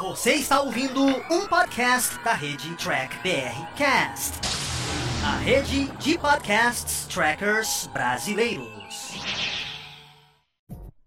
Você está ouvindo um podcast da rede Track BR Cast, a rede de podcasts trackers brasileiros.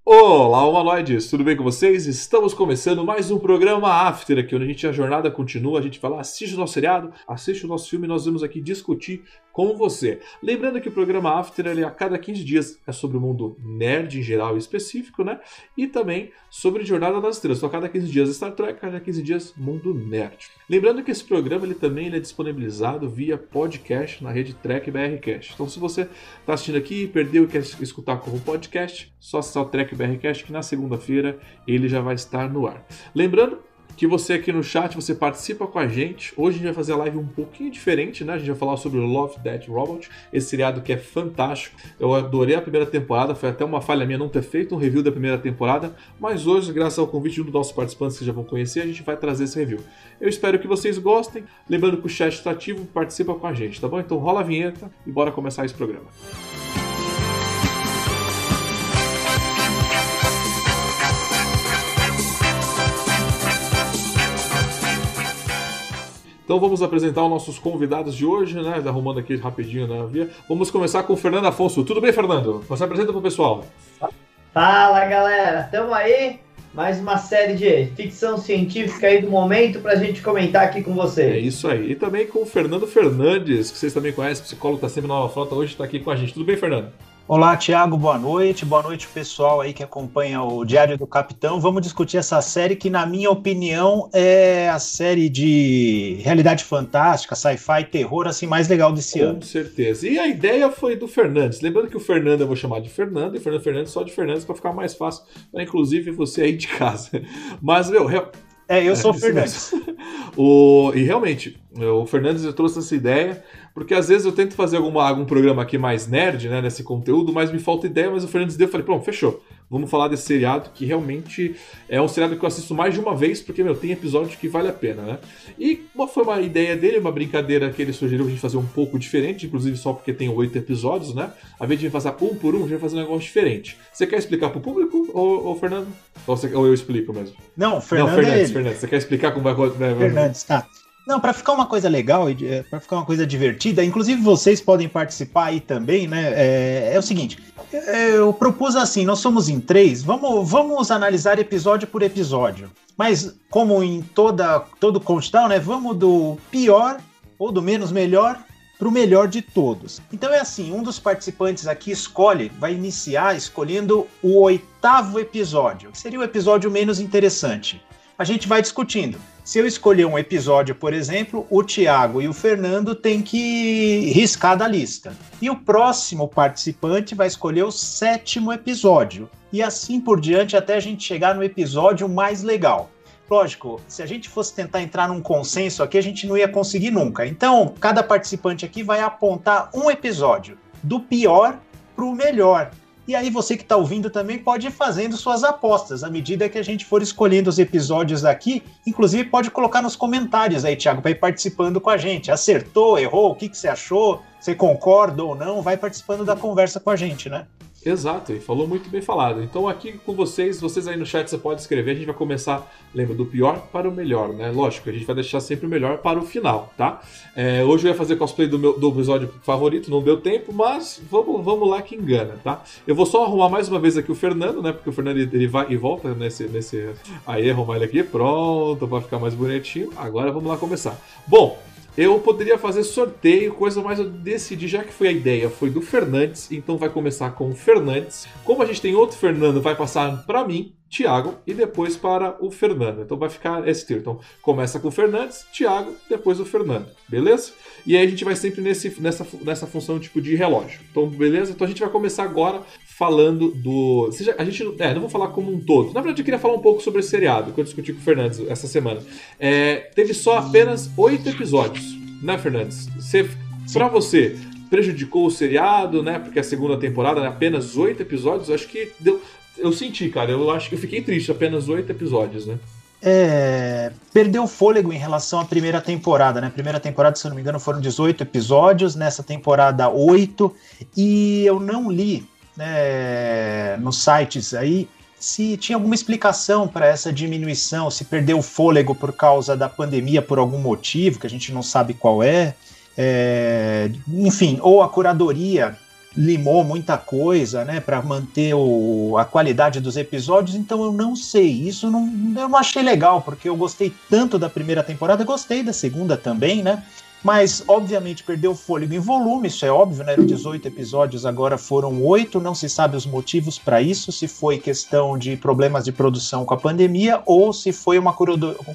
Olá, humanoides, tudo bem com vocês? Estamos começando mais um programa After aqui, onde a gente a jornada continua, a gente vai lá, assiste o nosso seriado, assiste o nosso filme nós vamos aqui discutir com você. Lembrando que o programa After ele, a cada 15 dias é sobre o mundo nerd em geral e específico, né? E também sobre Jornada das Estrelas. Então, a cada 15 dias Star Trek, a cada 15 dias mundo nerd. Lembrando que esse programa ele também ele é disponibilizado via podcast na rede Trek BRcast. Então, se você está assistindo aqui e perdeu e quer escutar como podcast, só acessar o Trek BRcast que na segunda-feira ele já vai estar no ar. Lembrando que você aqui no chat, você participa com a gente. Hoje a gente vai fazer a live um pouquinho diferente, né? A gente vai falar sobre Love, Death, Robot, esse seriado que é fantástico. Eu adorei a primeira temporada, foi até uma falha minha não ter feito um review da primeira temporada, mas hoje, graças ao convite de um dos nossos participantes que já vão conhecer, a gente vai trazer esse review. Eu espero que vocês gostem. Lembrando que o chat está ativo, participa com a gente, tá bom? Então rola a vinheta e bora começar esse programa. Então vamos apresentar os nossos convidados de hoje, né? Arrumando aqui rapidinho na via. Vamos começar com o Fernando Afonso. Tudo bem, Fernando? Você apresenta para o pessoal. Fala, galera. Estamos aí. Mais uma série de ficção científica aí do momento para a gente comentar aqui com vocês. É isso aí. E também com o Fernando Fernandes, que vocês também conhecem, psicólogo está sempre na Nova Frota, hoje está aqui com a gente. Tudo bem, Fernando? Olá, Tiago, boa noite. Boa noite, pessoal aí que acompanha o Diário do Capitão. Vamos discutir essa série que, na minha opinião, é a série de realidade fantástica, sci-fi, terror, assim, mais legal desse Com ano. Com certeza. E a ideia foi do Fernandes. Lembrando que o Fernando eu vou chamar de Fernando e o Fernando Fernandes só de Fernandes para ficar mais fácil, para inclusive você aí de casa. Mas, meu, é, eu sou o Fernandes. o, e realmente, o Fernandes trouxe essa ideia, porque às vezes eu tento fazer alguma, algum programa aqui mais nerd, né, nesse conteúdo, mas me falta ideia, mas o Fernandes deu, eu falei, pronto, fechou. Vamos falar desse seriado que realmente é um seriado que eu assisto mais de uma vez, porque, meu, tem episódio que vale a pena, né? E uma, foi uma ideia dele, uma brincadeira que ele sugeriu a gente fazer um pouco diferente, inclusive só porque tem oito episódios, né? A vez de fazer um por um, a gente vai fazer um negócio diferente. Você quer explicar pro público, ou, ou Fernando? Ou, você, ou, eu explico mesmo? Não, Fernando Não, Fernandes, é Fernandes, você quer explicar como vai... Né? Fernandes, tá. Não, para ficar uma coisa legal, é, para ficar uma coisa divertida, inclusive vocês podem participar aí também, né? É, é, o seguinte, eu propus assim, nós somos em três, vamos, vamos analisar episódio por episódio. Mas como em toda todo countdown, né? Vamos do pior ou do menos melhor para o melhor de todos. Então é assim, um dos participantes aqui escolhe, vai iniciar escolhendo o oitavo episódio, que seria o episódio menos interessante. A gente vai discutindo. Se eu escolher um episódio, por exemplo, o Tiago e o Fernando têm que riscar da lista. E o próximo participante vai escolher o sétimo episódio. E assim por diante até a gente chegar no episódio mais legal. Lógico, se a gente fosse tentar entrar num consenso aqui, a gente não ia conseguir nunca. Então, cada participante aqui vai apontar um episódio, do pior para o melhor. E aí você que está ouvindo também pode ir fazendo suas apostas à medida que a gente for escolhendo os episódios aqui. Inclusive pode colocar nos comentários aí, Thiago, para ir participando com a gente. Acertou, errou, o que, que você achou? Você concorda ou não? Vai participando da conversa com a gente, né? Exato, e falou muito bem falado. Então aqui com vocês, vocês aí no chat você pode escrever, a gente vai começar, lembra, do pior para o melhor, né? Lógico, a gente vai deixar sempre o melhor para o final, tá? É, hoje eu ia fazer cosplay do meu do episódio favorito, não deu tempo, mas vamos, vamos lá que engana, tá? Eu vou só arrumar mais uma vez aqui o Fernando, né? Porque o Fernando ele vai e volta nesse. nesse... Aí arrumar ele aqui, pronto, para ficar mais bonitinho. Agora vamos lá começar. Bom, eu poderia fazer sorteio, coisa mais eu decidi, já que foi a ideia, foi do Fernandes, então vai começar com o Fernandes. Como a gente tem outro Fernando, vai passar para mim, Thiago, e depois para o Fernando. Então vai ficar esse trio. Então começa com o Fernandes, Thiago, depois o Fernando, beleza? E aí a gente vai sempre nesse, nessa, nessa função tipo de relógio. Então, beleza? Então a gente vai começar agora falando do. Seja, a gente. É, não vou falar como um todo. Na verdade, eu queria falar um pouco sobre esse seriado, que eu discuti com o Fernandes essa semana. É, teve só apenas oito episódios, né, Fernandes? Você, pra você, prejudicou o seriado, né? Porque a segunda temporada, né, apenas oito episódios, acho que deu. Eu senti, cara, eu acho que eu fiquei triste, apenas oito episódios, né? É, perdeu fôlego em relação à primeira temporada, né? Primeira temporada, se eu não me engano, foram 18 episódios, nessa temporada 8, e eu não li né, nos sites aí se tinha alguma explicação para essa diminuição, se perdeu o fôlego por causa da pandemia por algum motivo que a gente não sabe qual é. é enfim, ou a curadoria limou muita coisa, né, para manter o, a qualidade dos episódios, então eu não sei. Isso não, eu não achei legal, porque eu gostei tanto da primeira temporada, gostei da segunda também, né? Mas, obviamente, perdeu fôlego em volume, isso é óbvio, né? Eram 18 episódios, agora foram oito. Não se sabe os motivos para isso, se foi questão de problemas de produção com a pandemia ou se foi uma,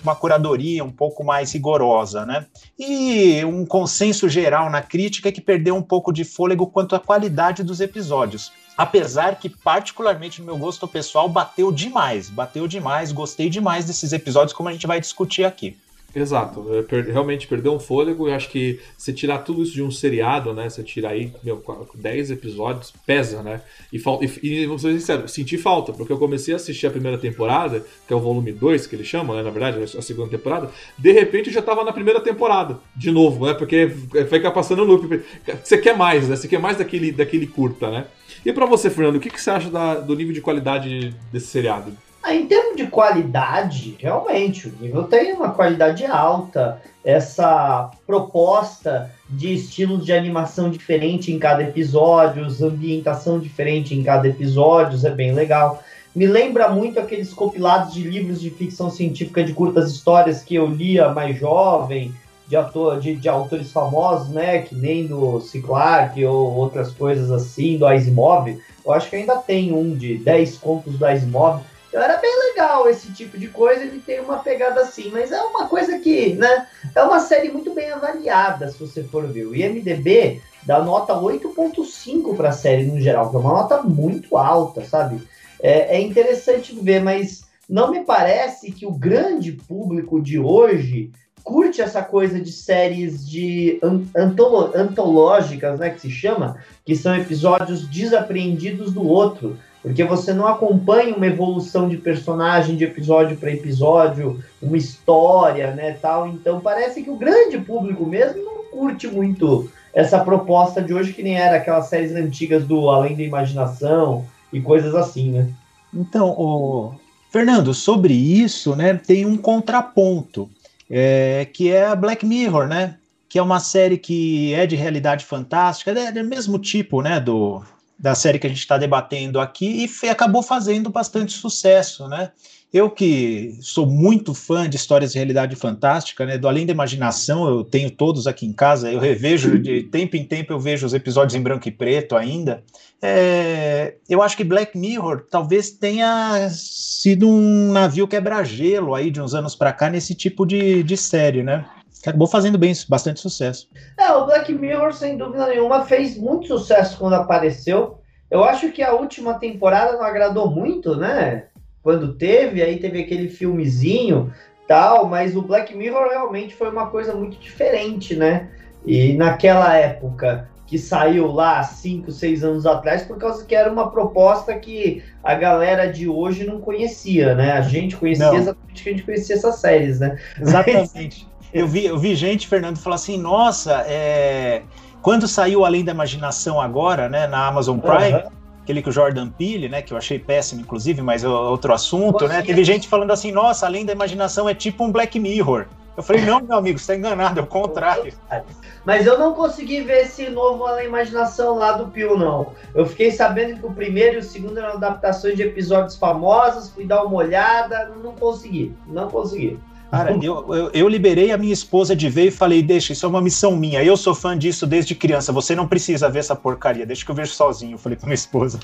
uma curadoria um pouco mais rigorosa, né? E um consenso geral na crítica é que perdeu um pouco de fôlego quanto à qualidade dos episódios. Apesar que, particularmente no meu gosto pessoal, bateu demais. Bateu demais, gostei demais desses episódios, como a gente vai discutir aqui. Exato, é, realmente perdeu um fôlego e acho que se tirar tudo isso de um seriado, né? Você tirar aí, meu, 10 episódios, pesa, né? E, e, e vou ser sincero, senti falta, porque eu comecei a assistir a primeira temporada, que é o volume 2 que eles chamam, né? Na verdade, a segunda temporada, de repente eu já tava na primeira temporada, de novo, né? Porque fica passando loop. Você quer mais, né? Você quer mais daquele, daquele curta, né? E para você, Fernando, o que, que você acha da, do nível de qualidade desse seriado? Ah, em termos de qualidade, realmente, o nível tem uma qualidade alta. Essa proposta de estilos de animação diferente em cada episódio, ambientação diferente em cada episódio, é bem legal. Me lembra muito aqueles compilados de livros de ficção científica de curtas histórias que eu lia mais jovem, de, ator, de, de autores famosos, né? Que nem do C. Clarke ou outras coisas assim, do Asimov. Eu acho que ainda tem um de 10 contos do Asimov então era bem legal esse tipo de coisa, ele tem uma pegada assim, mas é uma coisa que, né, é uma série muito bem avaliada, se você for ver. O IMDB dá nota 8.5 para a série no geral, que é uma nota muito alta, sabe? É, é interessante ver, mas não me parece que o grande público de hoje curte essa coisa de séries de antolo antológicas, né, que se chama, que são episódios desapreendidos do outro porque você não acompanha uma evolução de personagem de episódio para episódio, uma história, né, tal. Então parece que o grande público mesmo não curte muito essa proposta de hoje que nem era aquelas séries antigas do Além da Imaginação e coisas assim, né? Então, o Fernando, sobre isso, né, tem um contraponto, é, que é a Black Mirror, né? Que é uma série que é de realidade fantástica, é do mesmo tipo, né, do, da série que a gente está debatendo aqui e acabou fazendo bastante sucesso, né? Eu que sou muito fã de histórias de realidade fantástica, né? Do Além da Imaginação, eu tenho todos aqui em casa, eu revejo de tempo em tempo, eu vejo os episódios em branco e preto ainda. É, eu acho que Black Mirror talvez tenha sido um navio quebra-gelo aí de uns anos para cá nesse tipo de, de série, né? Acabou fazendo bem, bastante sucesso. É, o Black Mirror, sem dúvida nenhuma, fez muito sucesso quando apareceu. Eu acho que a última temporada não agradou muito, né? Quando teve, aí teve aquele filmezinho tal, mas o Black Mirror realmente foi uma coisa muito diferente, né? E naquela época que saiu lá 5, 6 anos atrás, por causa que era uma proposta que a galera de hoje não conhecia, né? A gente conhecia não. exatamente que a gente conhecia essas séries, né? Exatamente. Eu vi, eu vi gente, Fernando, falar assim: nossa, é... quando saiu Além da Imaginação agora, né, na Amazon Prime. Uhum aquele que o Jordan Peele, né, que eu achei péssimo, inclusive, mas é outro assunto, né? Teve gente falando assim, nossa, além da imaginação é tipo um Black Mirror. Eu falei, não, meu amigo, você está enganado, é o contrário. Mas eu não consegui ver esse novo Além Imaginação lá do Pio, não. Eu fiquei sabendo que o primeiro e o segundo eram adaptações de episódios famosos, fui dar uma olhada, não consegui, não consegui. Cara, eu, eu, eu, liberei a minha esposa de ver e falei, deixa, isso é uma missão minha. Eu sou fã disso desde criança. Você não precisa ver essa porcaria, deixa que eu vejo sozinho. Eu falei pra minha esposa.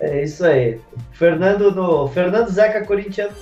É isso aí. Fernando no. Fernando Zeca Corintiano.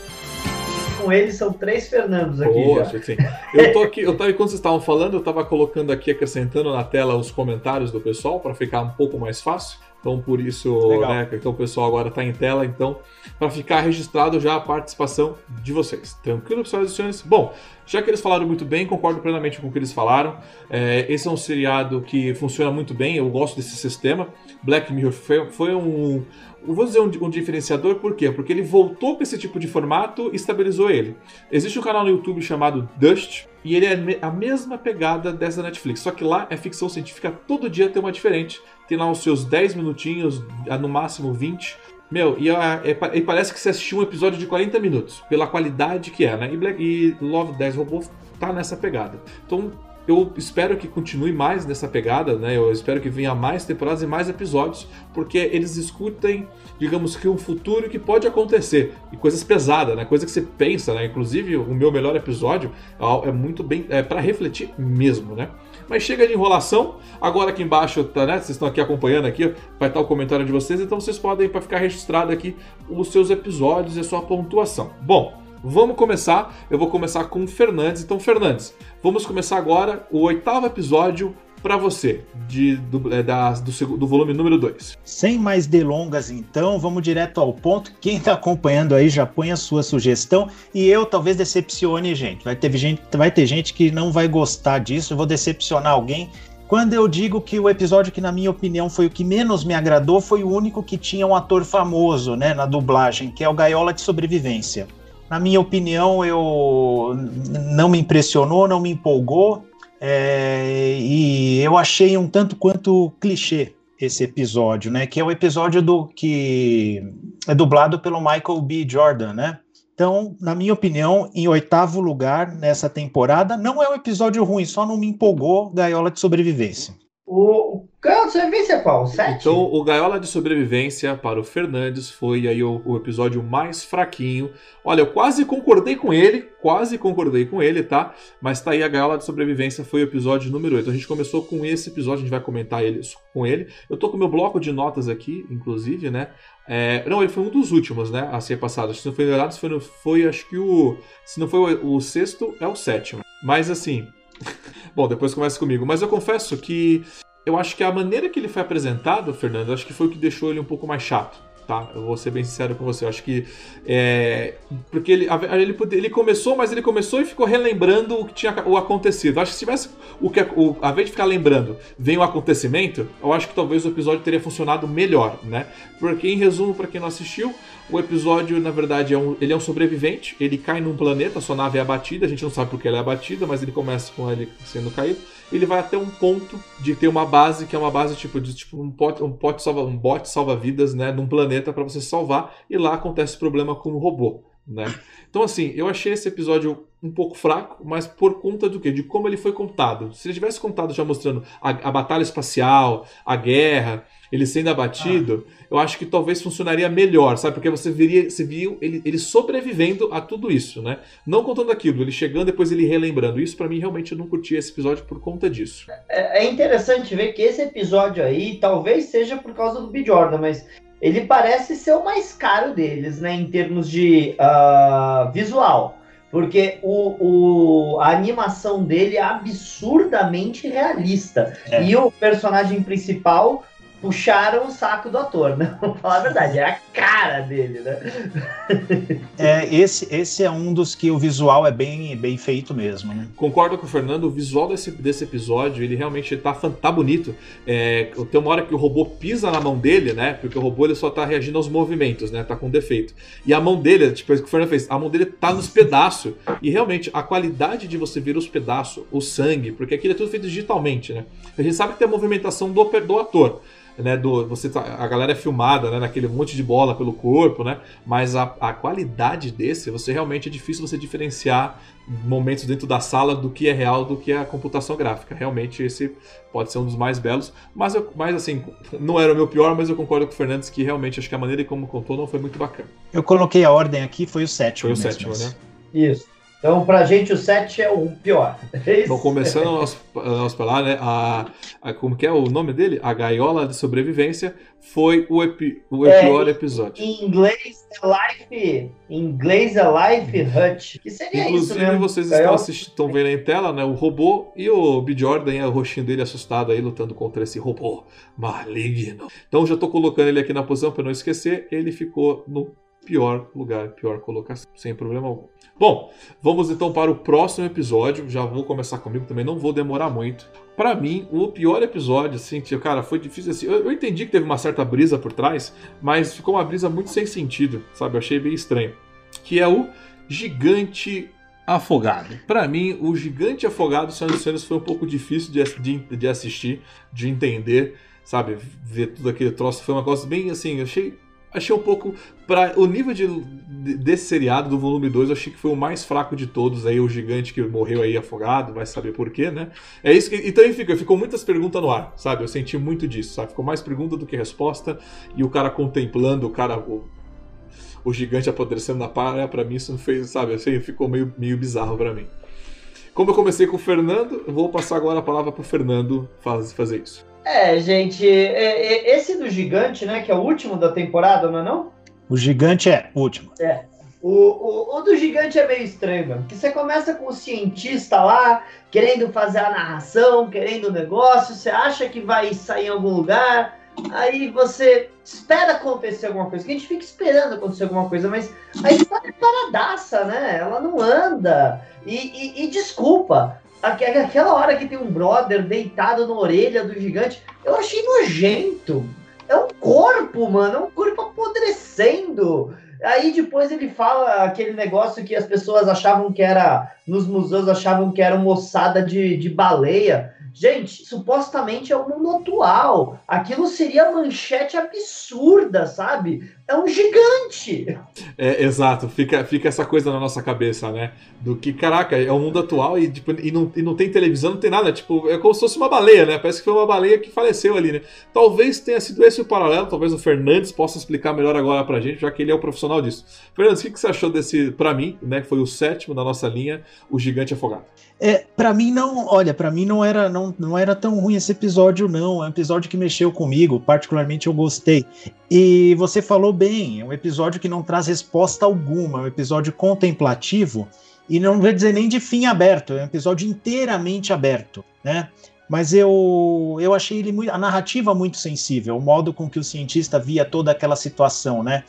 Com ele são três Fernandos aqui. Poxa, sim. Eu tô aqui, eu tava, enquanto vocês estavam falando, eu tava colocando aqui, acrescentando na tela os comentários do pessoal para ficar um pouco mais fácil. Então, por isso, né, então o pessoal agora está em tela, então, para ficar registrado já a participação de vocês. Tranquilo, pessoal e senhores? Bom, já que eles falaram muito bem, concordo plenamente com o que eles falaram. É, esse é um seriado que funciona muito bem, eu gosto desse sistema. Black Mirror foi, foi um, eu vou dizer um, um, diferenciador, por quê? Porque ele voltou para esse tipo de formato e estabilizou ele. Existe um canal no YouTube chamado Dust, e ele é a mesma pegada dessa Netflix, só que lá é ficção científica, todo dia tem uma diferente. Tem lá os seus 10 minutinhos, no máximo 20, Meu, e, a, e, parece que você assistiu um episódio de 40 minutos, pela qualidade que é, né? E, Black, e Love 10 Robôs tá nessa pegada. Então, eu espero que continue mais nessa pegada, né? Eu espero que venha mais temporadas e mais episódios, porque eles escutem, digamos que um futuro que pode acontecer e coisas pesadas, né? Coisa que você pensa, né? Inclusive o meu melhor episódio é muito bem é para refletir mesmo, né? Mas chega de enrolação. Agora aqui embaixo, tá, né? Vocês estão aqui acompanhando aqui, vai estar o comentário de vocês, então vocês podem para ficar registrado aqui os seus episódios e a sua pontuação. Bom, Vamos começar. Eu vou começar com o Fernandes. Então, Fernandes, vamos começar agora o oitavo episódio para você, de, do, é, da, do, do, volume número 2. Sem mais delongas, então, vamos direto ao ponto. Quem está acompanhando aí já põe a sua sugestão e eu talvez decepcione gente. Vai ter gente, vai ter gente que não vai gostar disso, eu vou decepcionar alguém. Quando eu digo que o episódio que, na minha opinião, foi o que menos me agradou, foi o único que tinha um ator famoso né, na dublagem, que é o Gaiola de Sobrevivência. Na minha opinião, eu não me impressionou, não me empolgou. É, e eu achei um tanto quanto clichê esse episódio, né? Que é o episódio do que é dublado pelo Michael B. Jordan, né? Então, na minha opinião, em oitavo lugar nessa temporada, não é um episódio ruim, só não me empolgou Gaiola de Sobrevivência. O, Gaiola de Sobrevivência é qual? O 7? Então, o Gaiola de Sobrevivência para o Fernandes foi aí o, o, episódio mais fraquinho. Olha, eu quase concordei com ele, quase concordei com ele, tá? Mas tá aí a Gaiola de Sobrevivência foi o episódio número 8. A gente começou com esse episódio, a gente vai comentar ele, com ele. Eu tô com meu bloco de notas aqui, inclusive, né? É, não, ele foi um dos últimos, né? A ser passado. Se não foi errado, foi, foi acho que o. Se não foi o, o sexto, é o sétimo. Mas assim. Bom, depois começa comigo. Mas eu confesso que eu acho que a maneira que ele foi apresentado, Fernando, acho que foi o que deixou ele um pouco mais chato. Tá? Eu vou ser bem sincero com você. Eu acho que. É, porque ele, ele, ele começou, mas ele começou e ficou relembrando o que tinha o acontecido. Eu acho que se tivesse o que. O, a vez de ficar lembrando, vem o acontecimento, eu acho que talvez o episódio teria funcionado melhor, né? Porque, em resumo, para quem não assistiu, o episódio, na verdade, é um, ele é um sobrevivente. Ele cai num planeta, sua nave é abatida. A gente não sabe porque ela é abatida, mas ele começa com ele sendo caído ele vai até um ponto de ter uma base que é uma base tipo de tipo um pote, um pote salva, um bote salva-vidas, né, num planeta para você salvar e lá acontece problema com o robô, né? Então assim, eu achei esse episódio um pouco fraco, mas por conta do quê? De como ele foi contado. Se ele tivesse contado já mostrando a, a batalha espacial, a guerra, ele sendo abatido, ah. eu acho que talvez funcionaria melhor, sabe? Porque você viria, você viu ele, ele sobrevivendo a tudo isso, né? Não contando aquilo, ele chegando depois ele relembrando. Isso para mim realmente eu não curti esse episódio por conta disso. É, é, interessante ver que esse episódio aí talvez seja por causa do B. Jordan, mas ele parece ser o mais caro deles, né? Em termos de uh, visual. Porque o, o, a animação dele é absurdamente realista. É. E o personagem principal puxaram o saco do ator, né? Vamos falar a verdade, é a cara dele, né? É, esse, esse é um dos que o visual é bem, bem feito mesmo, né? Concordo com o Fernando, o visual desse, desse episódio, ele realmente tá, tá bonito. É, tem uma hora que o robô pisa na mão dele, né? Porque o robô ele só tá reagindo aos movimentos, né? Tá com defeito. E a mão dele, tipo, o que o Fernando fez, a mão dele tá nos pedaços. E realmente, a qualidade de você ver os pedaços, o sangue, porque aquilo é tudo feito digitalmente, né? A gente sabe que tem a movimentação do, do ator né, do, você tá, a galera é filmada né, naquele monte de bola pelo corpo, né, mas a, a qualidade desse, você realmente é difícil você diferenciar momentos dentro da sala do que é real do que é a computação gráfica. Realmente esse pode ser um dos mais belos, mas, eu, mas assim, não era o meu pior, mas eu concordo com o Fernandes que realmente acho que a maneira como contou não foi muito bacana. Eu coloquei a ordem aqui, foi o sétimo. Foi o mesmo, sétimo, né? Isso. Então, pra gente, o 7 é o pior. É então, começando a nosso, a falar, né? A, a, como que é o nome dele? A Gaiola de Sobrevivência foi o, epi, o é, pior episódio. Em inglês é Life. Em inglês é Life Hut. Que seria Inclusive, isso mesmo? vocês estão, estão vendo em tela, né? O robô e o B. Jordan, é o rostinho dele assustado aí, lutando contra esse robô maligno. Então, já tô colocando ele aqui na posição para não esquecer. Ele ficou no pior lugar, pior colocação, sem problema algum. Bom, vamos então para o próximo episódio. Já vou começar comigo também, não vou demorar muito. Para mim, o pior episódio, assim, cara, foi difícil assim. Eu, eu, entendi que teve uma certa brisa por trás, mas ficou uma brisa muito sem sentido, sabe? Eu achei bem estranho. Que é o Gigante Afogado. Para mim, o Gigante Afogado, Senhor dos Senhores, foi um pouco difícil de, de, de assistir, de entender, sabe? Ver tudo aquele troço. Foi uma coisa bem assim, eu achei achei um pouco. para O nível de, desse seriado, do volume 2, eu achei que foi o mais fraco de todos. Aí o gigante que morreu aí afogado, vai saber porquê, né? É isso que. Então fica, ficou muitas perguntas no ar, sabe? Eu senti muito disso, sabe? Ficou mais pergunta do que resposta. E o cara contemplando, o cara. O, o gigante apodrecendo na praia, pra mim isso não fez, sabe? Assim, ficou meio, meio bizarro para mim. Como eu comecei com o Fernando, vou passar agora a palavra pro Fernando faz, fazer isso. É, gente, é, é, esse do gigante, né, que é o último da temporada, não é não? O gigante é o último. É. O, o, o, do gigante é meio estranho, mano. Porque você começa com o cientista lá, querendo fazer a narração, querendo o negócio, você acha que vai sair em algum lugar, aí você espera acontecer alguma coisa, que a gente fica esperando acontecer alguma coisa, mas a história é paradaça, né? Ela não anda. E, e, e desculpa, aquela hora que tem um brother deitado na orelha do gigante, eu achei nojento. É um corpo, mano, é um corpo apodrecendo. Aí depois ele fala aquele negócio que as pessoas achavam que era, nos museus achavam que era uma ossada de, de baleia. Gente, supostamente é o mundo atual. Aquilo seria manchete absurda, sabe? É um gigante. É, exato. Fica, fica essa coisa na nossa cabeça, né? Do que, caraca, é o mundo atual e, tipo, e, não, e não tem televisão, não tem nada. Tipo, é como se fosse uma baleia, né? Parece que foi uma baleia que faleceu ali, né? Talvez tenha sido esse o paralelo. Talvez o Fernandes possa explicar melhor agora pra gente, já que ele é o profissional disso. Fernandes, o que, que você achou desse, pra mim, né? Que foi o sétimo da nossa linha, o gigante afogado? É, para mim não, olha, para mim não era não, não era tão ruim esse episódio não, é um episódio que mexeu comigo, particularmente eu gostei. E você falou bem, é um episódio que não traz resposta alguma, é um episódio contemplativo e não vai dizer nem de fim aberto, é um episódio inteiramente aberto, né? Mas eu, eu achei ele muito, a narrativa muito sensível, o modo com que o cientista via toda aquela situação, né?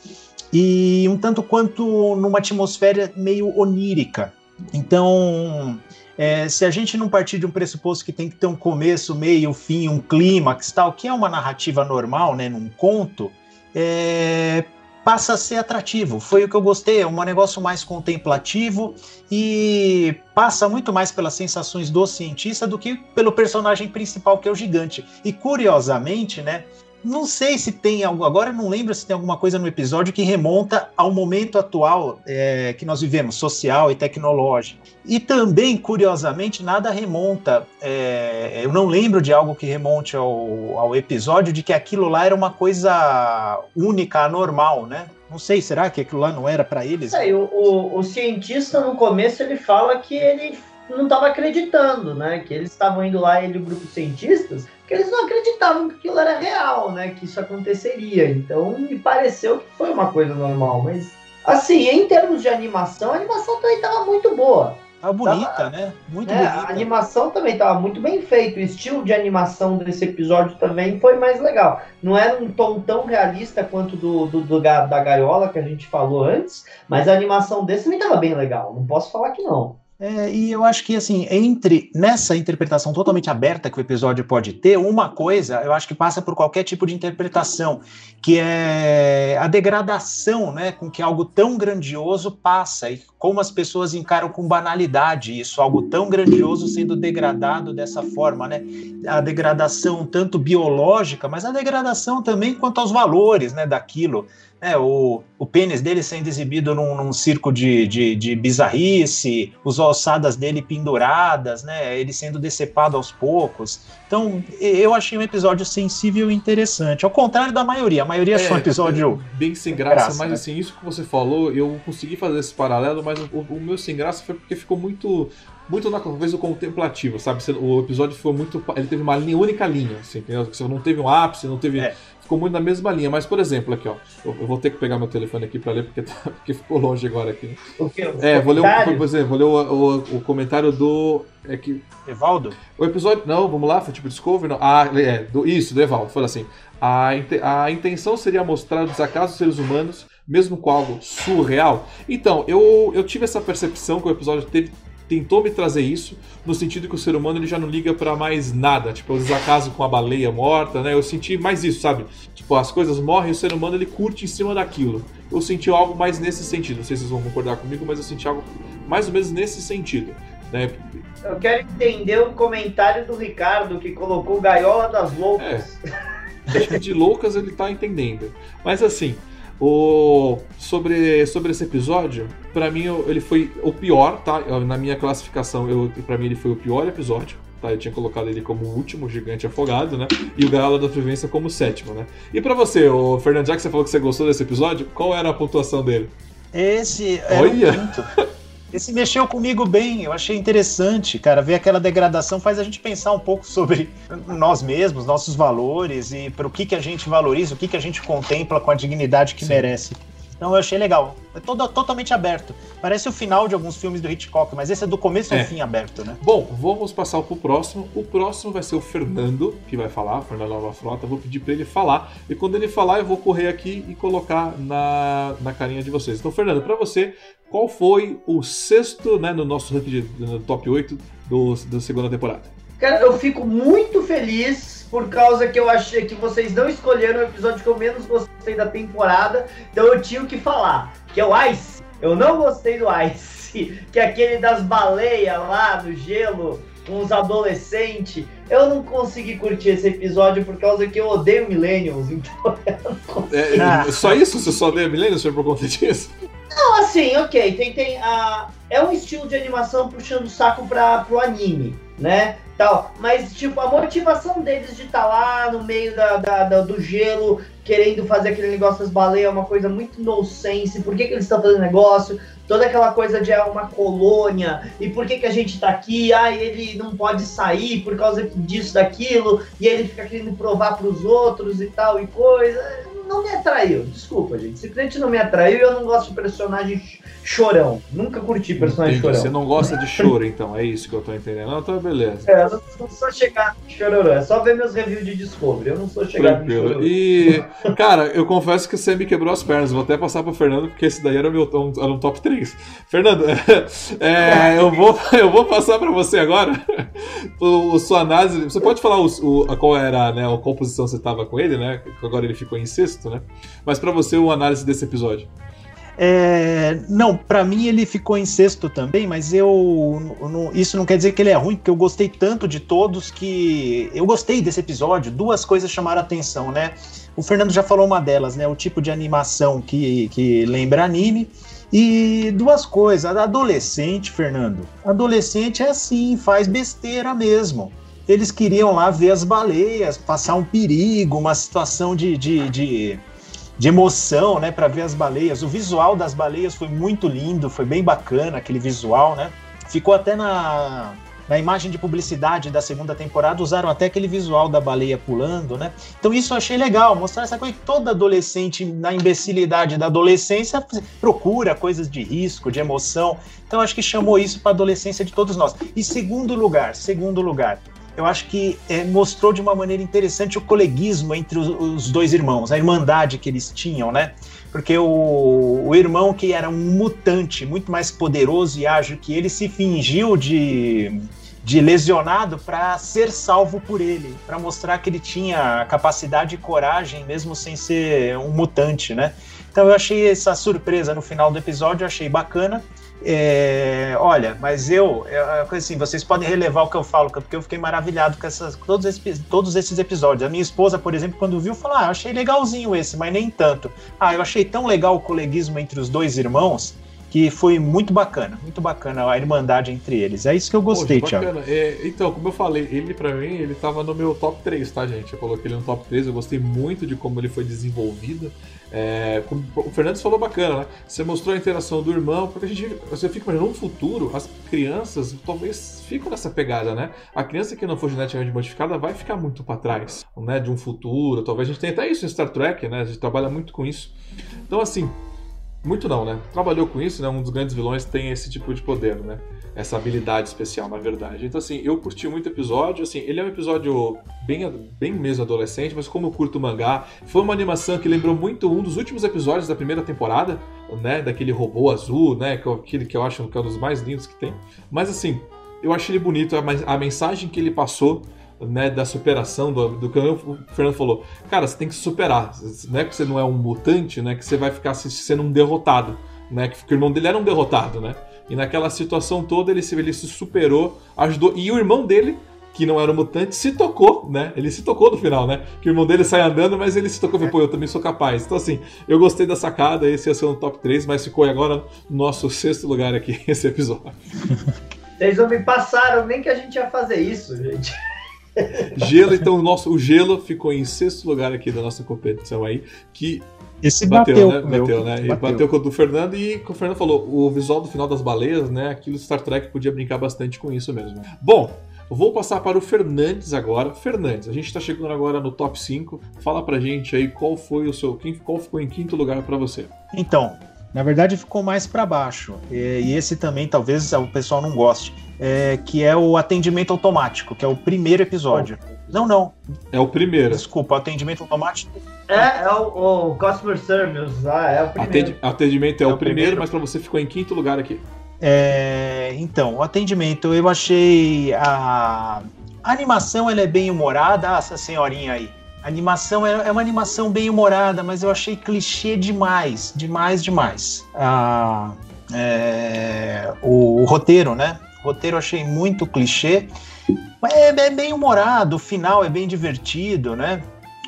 E um tanto quanto numa atmosfera meio onírica. Então, é, se a gente não partir de um pressuposto que tem que ter um começo, meio, fim, um clímax, tal, que é uma narrativa normal, né, num conto, é, passa a ser atrativo. Foi o que eu gostei, é um negócio mais contemplativo e passa muito mais pelas sensações do cientista do que pelo personagem principal, que é o gigante. E curiosamente, né, não sei se tem algo, agora não lembro se tem alguma coisa no episódio que remonta ao momento atual é, que nós vivemos, social e tecnológico. E também, curiosamente, nada remonta. É, eu não lembro de algo que remonte ao, ao episódio de que aquilo lá era uma coisa única, anormal, né? Não sei, será que aquilo lá não era para eles? É, o, o, o cientista no começo ele fala que ele não estava acreditando, né? Que eles estavam indo lá, ele e o grupo de cientistas, que eles não acreditavam que aquilo era real, né? Que isso aconteceria. Então me pareceu que foi uma coisa normal, mas assim, em termos de animação, a animação também estava muito boa. Tava bonita, tava, né? Muito né? bonita. A animação também estava muito bem feito. O estilo de animação desse episódio também foi mais legal. Não era um tom tão realista quanto do, do, do da gaiola que a gente falou antes, mas a animação desse também estava bem legal. Não posso falar que não. É, e eu acho que, assim, entre nessa interpretação totalmente aberta que o episódio pode ter, uma coisa eu acho que passa por qualquer tipo de interpretação, que é a degradação né, com que algo tão grandioso passa e como as pessoas encaram com banalidade isso, algo tão grandioso sendo degradado dessa forma, né? A degradação tanto biológica, mas a degradação também quanto aos valores né, daquilo é, o, o pênis dele sendo exibido num, num circo de, de, de, bizarrice, as ossadas dele penduradas, né? Ele sendo decepado aos poucos. Então, eu achei um episódio sensível e interessante. Ao contrário da maioria. A maioria é, é um episódio. É bem sem graça, graça mas né? assim, isso que você falou, eu consegui fazer esse paralelo, mas o, o meu sem graça foi porque ficou muito muito na coisa contemplativo, sabe? O episódio foi muito. Ele teve uma linha, única linha, assim, entendeu? Você não teve um ápice, não teve. É ficou muito na mesma linha. Mas, por exemplo, aqui, ó. Eu, vou ter que pegar meu telefone aqui para ler, porque, tá, porque ficou longe agora aqui. Né? O quê? é, vou ler, o, por exemplo, vou ler o, o, o, comentário do. É que, Evaldo? O episódio. Não, vamos lá, foi tipo Discovery. Não. Ah, é, do, isso, do Evaldo. Fala assim. A, a intenção seria mostrar o desacaso dos seres humanos, mesmo com algo surreal. Então, eu, eu tive essa percepção que o episódio teve, tentou me trazer isso, no sentido que o ser humano ele já não liga para mais nada, tipo, o desacaso com a baleia morta, né? Eu senti mais isso, sabe? Tipo, as coisas morrem e o ser humano ele curte em cima daquilo. Eu senti algo mais nesse sentido, não sei se vocês vão concordar comigo, mas eu senti algo mais ou menos nesse sentido. Né? Eu quero entender o comentário do Ricardo que colocou gaiola das loucas. É. Acho que de loucas ele tá entendendo. Mas assim, O, sobre, sobre esse episódio, para mim ele foi o pior, tá? Na minha classificação, eu, para mim ele foi o pior episódio. Tá, eu tinha colocado ele como o último gigante afogado, né? E o Gaiola da Sobrevivência como o sétimo, né? E para você, o Fernando, já que você falou que você gostou desse episódio, qual era a pontuação dele? Esse é Olha. o quinto. Esse mexeu comigo bem, eu achei interessante, cara. Ver aquela degradação faz a gente pensar um pouco sobre nós mesmos, nossos valores e para o que, que a gente valoriza, o que, que a gente contempla com a dignidade que Sim. merece. Então eu achei legal. É todo, totalmente aberto. Parece o final de alguns filmes do Hitchcock, mas esse é do começo ao é. fim aberto, né? Bom, vamos passar pro próximo. O próximo vai ser o Fernando, que vai falar, Fernando Nova Frota. Vou pedir para ele falar. E quando ele falar, eu vou correr aqui e colocar na, na carinha de vocês. Então, Fernando, para você, qual foi o sexto, né, no nosso ranking no top 8 do, da segunda temporada? Cara, eu fico muito feliz por causa que eu achei que vocês não escolheram o episódio que eu menos gostei da temporada, então eu tinha que falar, que é o Ice. Eu não gostei do Ice, que é aquele das baleias lá no gelo, com os adolescentes. Eu não consegui curtir esse episódio por causa que eu odeio Millennials, então eu não consigo. É, só isso? Você só odeia Millennials por conta disso? Não, assim, ok, tem, tem. É um estilo de animação puxando o saco para pro anime, né? tal. Mas, tipo, a motivação deles de estar tá lá no meio da, da, da, do gelo, querendo fazer aquele negócio das baleias, é uma coisa muito nonsense. Por que, que eles estão fazendo negócio? Toda aquela coisa de é uma colônia, e por que, que a gente tá aqui? Ah, ele não pode sair por causa disso, daquilo, e ele fica querendo provar para os outros e tal, e coisa não me atraiu. Desculpa, gente. Simplesmente não me atraiu e eu não gosto de personagem chorão. Nunca curti personagem Entendi. chorão. Você não gosta de choro, então. É isso que eu tô entendendo. Não, então beleza. É, eu não, sou chegado em chororô. É só ver meus reviews de Discovery. Eu não sou chegado Tranquilo. em chororô. E, cara, eu confesso que você me quebrou as pernas. Vou até passar pro Fernando, porque esse daí era, meu, era um top 3. Fernando, é, eu, vou, eu vou passar pra você agora o, sua análise. Você pode falar o, o, qual era né, a composição você tava com ele, né? Agora ele ficou em sexto né? Mas para você, uma análise desse episódio. É, não, para mim ele ficou em sexto também, mas eu isso não quer dizer que ele é ruim, porque eu gostei tanto de todos que eu gostei desse episódio. Duas coisas chamaram atenção, né? O Fernando já falou uma delas, né? O tipo de animação que, que lembra anime. E duas coisas, adolescente, Fernando. Adolescente é assim, faz besteira mesmo eles queriam lá ver as baleias, passar um perigo, uma situação de, de, de, de emoção, né, para ver as baleias. O visual das baleias foi muito lindo, foi bem bacana aquele visual, né? Ficou até na, na imagem de publicidade da segunda temporada, usaram até aquele visual da baleia pulando, né? Então isso eu achei legal, mostrar essa coisa que todo adolescente, na imbecilidade da adolescência, procura coisas de risco, de emoção. Então acho que chamou isso para a adolescência de todos nós. E segundo lugar, segundo lugar, eu acho que é, mostrou de uma maneira interessante o coleguismo entre os, os, dois irmãos, a irmandade que eles tinham, né? Porque o, o irmão que era um mutante muito mais poderoso e ágil que ele se fingiu de, de lesionado para ser salvo por ele, para mostrar que ele tinha capacidade e coragem mesmo sem ser um mutante, né? Então eu achei essa surpresa no final do episódio, eu achei bacana. É, olha, mas eu, é, assim, vocês podem relevar o que eu falo, porque eu fiquei maravilhado com essas, todos, esses, todos esses episódios. A minha esposa, por exemplo, quando viu, falou: Ah, achei legalzinho esse, mas nem tanto. Ah, eu achei tão legal o coleguismo entre os dois irmãos que foi muito bacana, muito bacana a irmandade entre eles. É isso que eu gostei, Poxa, Thiago. É, então, como eu falei, ele para mim, ele tava no meu top 3, tá, gente? Eu coloquei ele no top 3, eu gostei muito de como ele foi desenvolvido. É, o Fernandes falou bacana, né? Você mostrou a interação do irmão, porque a gente, você fica imaginando no futuro, as crianças talvez ficam nessa pegada, né? A criança que não for geneticamente modificada vai ficar muito para trás, né? De um futuro, talvez a gente tenha até isso em Star Trek, né? A gente trabalha muito com isso. Então, assim, muito não, né? Trabalhou com isso, né? Um dos grandes vilões tem esse tipo de poder, né? Essa habilidade especial, na verdade. Então, assim, eu curti muito o episódio. Assim, ele é um episódio bem, bem mesmo adolescente, mas como eu curto mangá, foi uma animação que lembrou muito um dos últimos episódios da primeira temporada, né? Daquele robô azul, né? Que, aquele que eu acho que é um dos mais lindos que tem. Mas, assim, eu achei ele bonito, a, a mensagem que ele passou né, da superação, do, do que o Fernando falou. Cara, você tem que se superar. Não é que você não é um mutante, né? Que você vai ficar sendo um derrotado. Né, que o irmão dele era um derrotado, né? E naquela situação toda ele se, ele se superou, ajudou. E o irmão dele que não era um mutante, se tocou, né? Ele se tocou no final, né? Que o irmão dele sai andando, mas ele se tocou e pô, eu também sou capaz. Então, assim, eu gostei da sacada, esse ia ser um top 3, mas ficou agora no nosso sexto lugar aqui, esse episódio. Vocês não me passaram nem que a gente ia fazer isso, gente. Gelo, então o nosso o gelo ficou em sexto lugar aqui da nossa competição aí, que Esse bateu, bateu, né? Bateu, né? E bateu. bateu com o do Fernando e como o Fernando falou, o visual do final das baleias, né? Aquilo Star Trek podia brincar bastante com isso mesmo. Bom, vou passar para o Fernandes agora. Fernandes, a gente está chegando agora no top 5. Fala pra gente aí qual foi o seu. Quem, qual ficou em quinto lugar para você? Então, na verdade ficou mais para baixo. E, e esse também talvez o pessoal não goste. É, que é o atendimento automático, que é o primeiro episódio. Não, não. É o primeiro. Desculpa, o atendimento automático. É, é o, o Customer Service, ah, é o primeiro. Atendi- atendimento é, É o o primeiro, primeiro. mas para você ficou em quinto lugar aqui. É, então, o atendimento, eu achei a, a animação ela é bem humorada, ah, essa senhorinha aí. A animação é, é uma animação bem humorada, mas eu achei clichê demais, demais, demais. Ah, é, o, o roteiro, né? Roteiro eu achei muito clichê. É, é bem humorado, o final é bem divertido, né?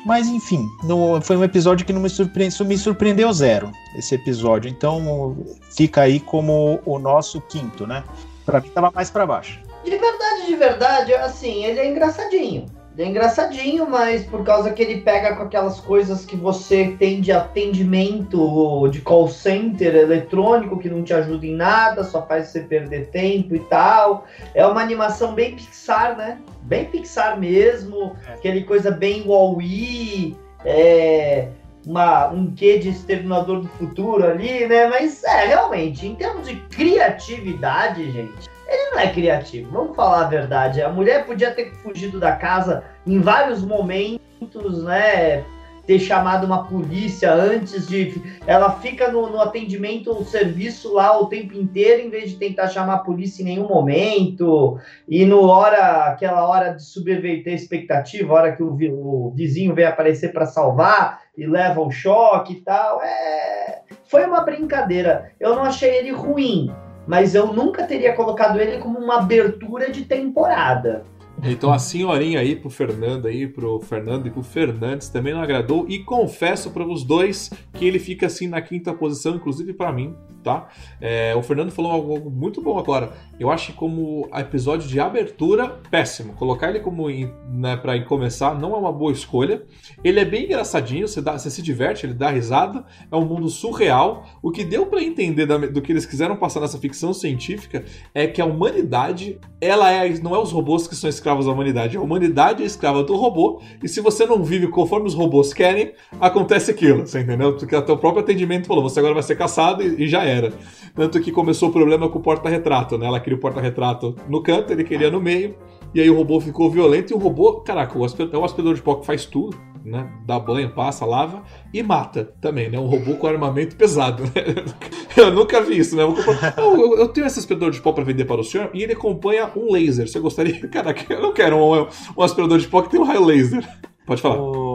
Mas enfim, no- foi um episódio que não me, surpre, isso me surpreendeu zero, esse episódio. Então fica aí como o nosso quinto, né? Pra mim tava mais pra baixo. De verdade, de verdade, assim, ele é engraçadinho. É engraçadinho, mas por causa que ele pega com aquelas coisas que você tem de atendimento de call center eletrônico que não te ajuda em nada, só faz você perder tempo e tal. É uma animação bem Pixar, né? Bem Pixar mesmo, É. aquele coisa bem Wall-E, é, uma, um quê de Exterminador do Futuro ali, né? Mas é, realmente, em termos de criatividade, gente, ele não é criativo, vamos falar a verdade. A mulher podia ter fugido da casa em vários momentos, né? Ter chamado uma polícia antes de. Ela fica no, no atendimento, o serviço lá o tempo inteiro, em vez de tentar chamar a polícia em nenhum momento. E no hora, aquela hora de subverter a expectativa, hora que o, o vizinho vem aparecer para salvar e leva o choque e tal. É... Foi uma brincadeira. Eu não achei ele ruim mas eu nunca teria colocado ele como uma abertura de temporada. Então a senhorinha aí pro Fernando aí, pro Fernando e pro Fernandes também não agradou e confesso para os dois que ele fica assim na quinta posição, inclusive para mim, tá? É, o Fernando falou algo muito bom agora. Eu acho que como episódio de abertura, péssimo. Colocar ele como né, para começar não é uma boa escolha. Ele é bem engraçadinho, você, dá- você se diverte, ele dá risada. É um mundo surreal. O que deu para entender da- do que eles quiseram passar nessa ficção científica é que a humanidade, ela é não é os robôs que são escravos da humanidade, a humanidade é escrava do robô. E se você não vive conforme os robôs querem, acontece aquilo, você entendeu? Porque até o próprio atendimento falou, você agora vai ser caçado e, e já era. Tanto que começou o problema com o porta-retrato, né? Ela queria o porta-retrato no canto, ele queria no meio. E aí o robô ficou violento e o robô, caraca, o aspe- é um aspirador de pó que faz tudo, né? Dá banho, passa, lava e mata também, né? Um robô com armamento pesado, né? Eu nunca vi isso, né? Eu, "Oh, eu- tenho esse aspirador de pó para vender para o senhor e ele acompanha um laser. Você gostaria? Caraca, eu não quero um, um aspirador de pó que tem um raio laser. Pode falar. O,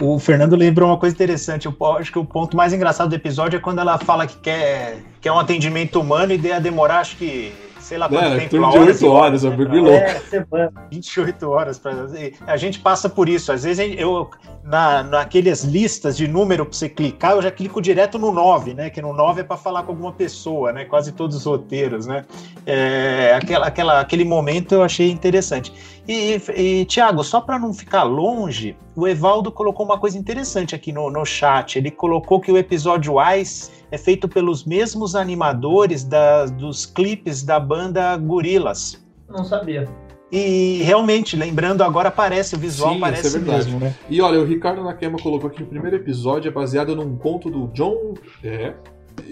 o- Fernando lembrou uma coisa interessante. Eu acho que o ponto mais engraçado do episódio é quando ela fala que quer, quer um atendimento humano e ia demorar, acho que, sei lá quanto É, em tempo. torno lá, de horas 8 e horas, é um né, bagulho pra- louco. É, semana. 28 horas para a gente passa por isso. Às vezes eu na naquelas listas de número para você clicar, eu já clico direto no 9, né? Que no 9 é para falar com alguma pessoa, né? Quase todos os roteiros, né? É, aquela, aquela, aquele momento eu achei interessante. E, e Tiago, só para não ficar longe, o Evaldo colocou uma coisa interessante aqui no, no chat. Ele colocou que o episódio Ice é feito pelos mesmos animadores da, dos clipes da banda Gorillaz. Não sabia. E realmente, lembrando agora, parece, o visual Sim, parece isso é verdade. mesmo, né? E olha, o Ricardo Nakema colocou aqui que o primeiro episódio é baseado num conto do John é,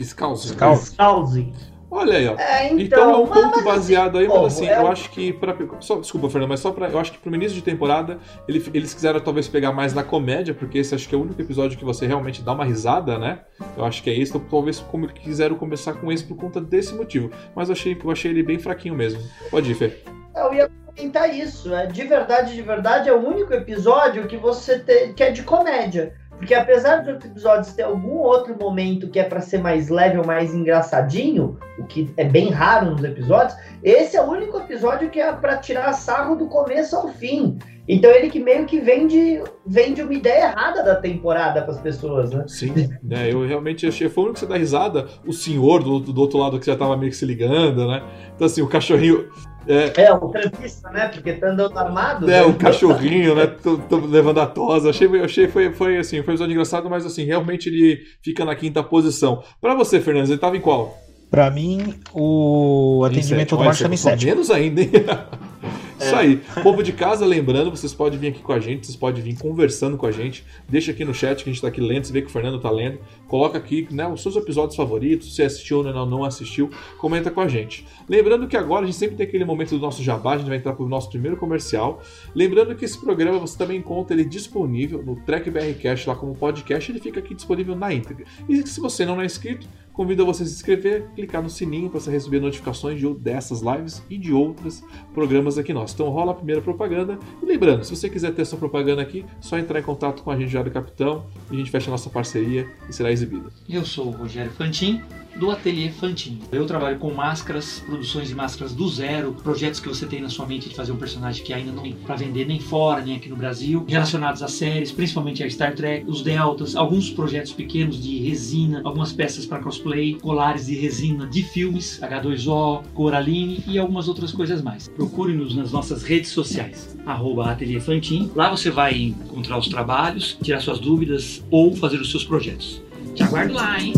Scalzi. Scalzi. Scalzi. Olha aí, ó. É, então, Então, é um mas- conto mas baseado aí, mas assim, é eu acho que pra, só, desculpa, Fernando, mas só pra, eu acho que pro início de temporada ele- eles quiseram talvez pegar mais na comédia, porque esse acho que é o único episódio que você realmente dá uma risada, né? Eu acho que é esse, então talvez como quiseram começar com esse por conta desse motivo. Mas eu achei, eu achei ele bem fraquinho mesmo. Pode ir, Fê. Eu ia comentar isso. É, de verdade, de verdade, é o único episódio que você te, que é de comédia. Porque apesar dos outros episódios ter algum outro momento que é para ser mais leve ou mais engraçadinho, o que é bem raro nos episódios, esse é o único episódio que é para tirar sarro do começo ao fim. Então ele que meio que vende, vende uma ideia errada da temporada para as pessoas, né? Sim, né? Eu realmente achei. Foi o único que você dá risada, o senhor do, do outro lado que já tava meio que se ligando, né? Então, assim, o cachorrinho. É, é o trampista, né? Porque tá andando armado. É, né? o cachorrinho, né? Tô, tô levando a tosa. Achei, achei foi, foi assim, foi um episódio engraçado, mas assim, realmente ele fica na quinta posição. Para você, Fernandes, ele tava em qual? Para mim, o atendimento do Marcos tá em 7. Menos ainda, hein? É. Isso aí. Povo de casa, lembrando, vocês podem vir aqui com a gente, vocês podem vir conversando com a gente. Deixa aqui no chat que a gente tá aqui lendo, você vê que o Fernando tá lendo. Coloca aqui né, os seus episódios favoritos, se assistiu ou não, não assistiu, comenta com a gente. Lembrando que agora a gente sempre tem aquele momento do nosso jabá, a gente vai entrar pro nosso primeiro comercial. Lembrando que esse programa você também encontra ele disponível no BR Cash lá como podcast, ele fica aqui disponível na íntegra. E se você não é inscrito, Convido você a se inscrever, clicar no sininho para você receber notificações de dessas lives e de outros programas aqui nossos. Então rola a primeira propaganda. E lembrando, se você quiser ter sua propaganda aqui, só entrar em contato com a gente já do Capitão e a gente fecha a nossa parceria e será exibida. Eu sou o Rogério Fantin do Ateliê Fantin. Eu trabalho com máscaras, produções de máscaras do zero, projetos que você tem na sua mente de fazer um personagem que ainda não tem para vender nem fora, nem aqui no Brasil, relacionados a séries, principalmente a Star Trek, os Deltas, alguns projetos pequenos de resina, algumas peças para cosplay, colares de resina de filmes, H2O, Coraline e algumas outras coisas mais. Procure-nos nas nossas redes sociais, arroba Ateliê Fantin. Lá você vai encontrar os trabalhos, tirar suas dúvidas ou fazer os seus projetos. Te aguardo lá, hein?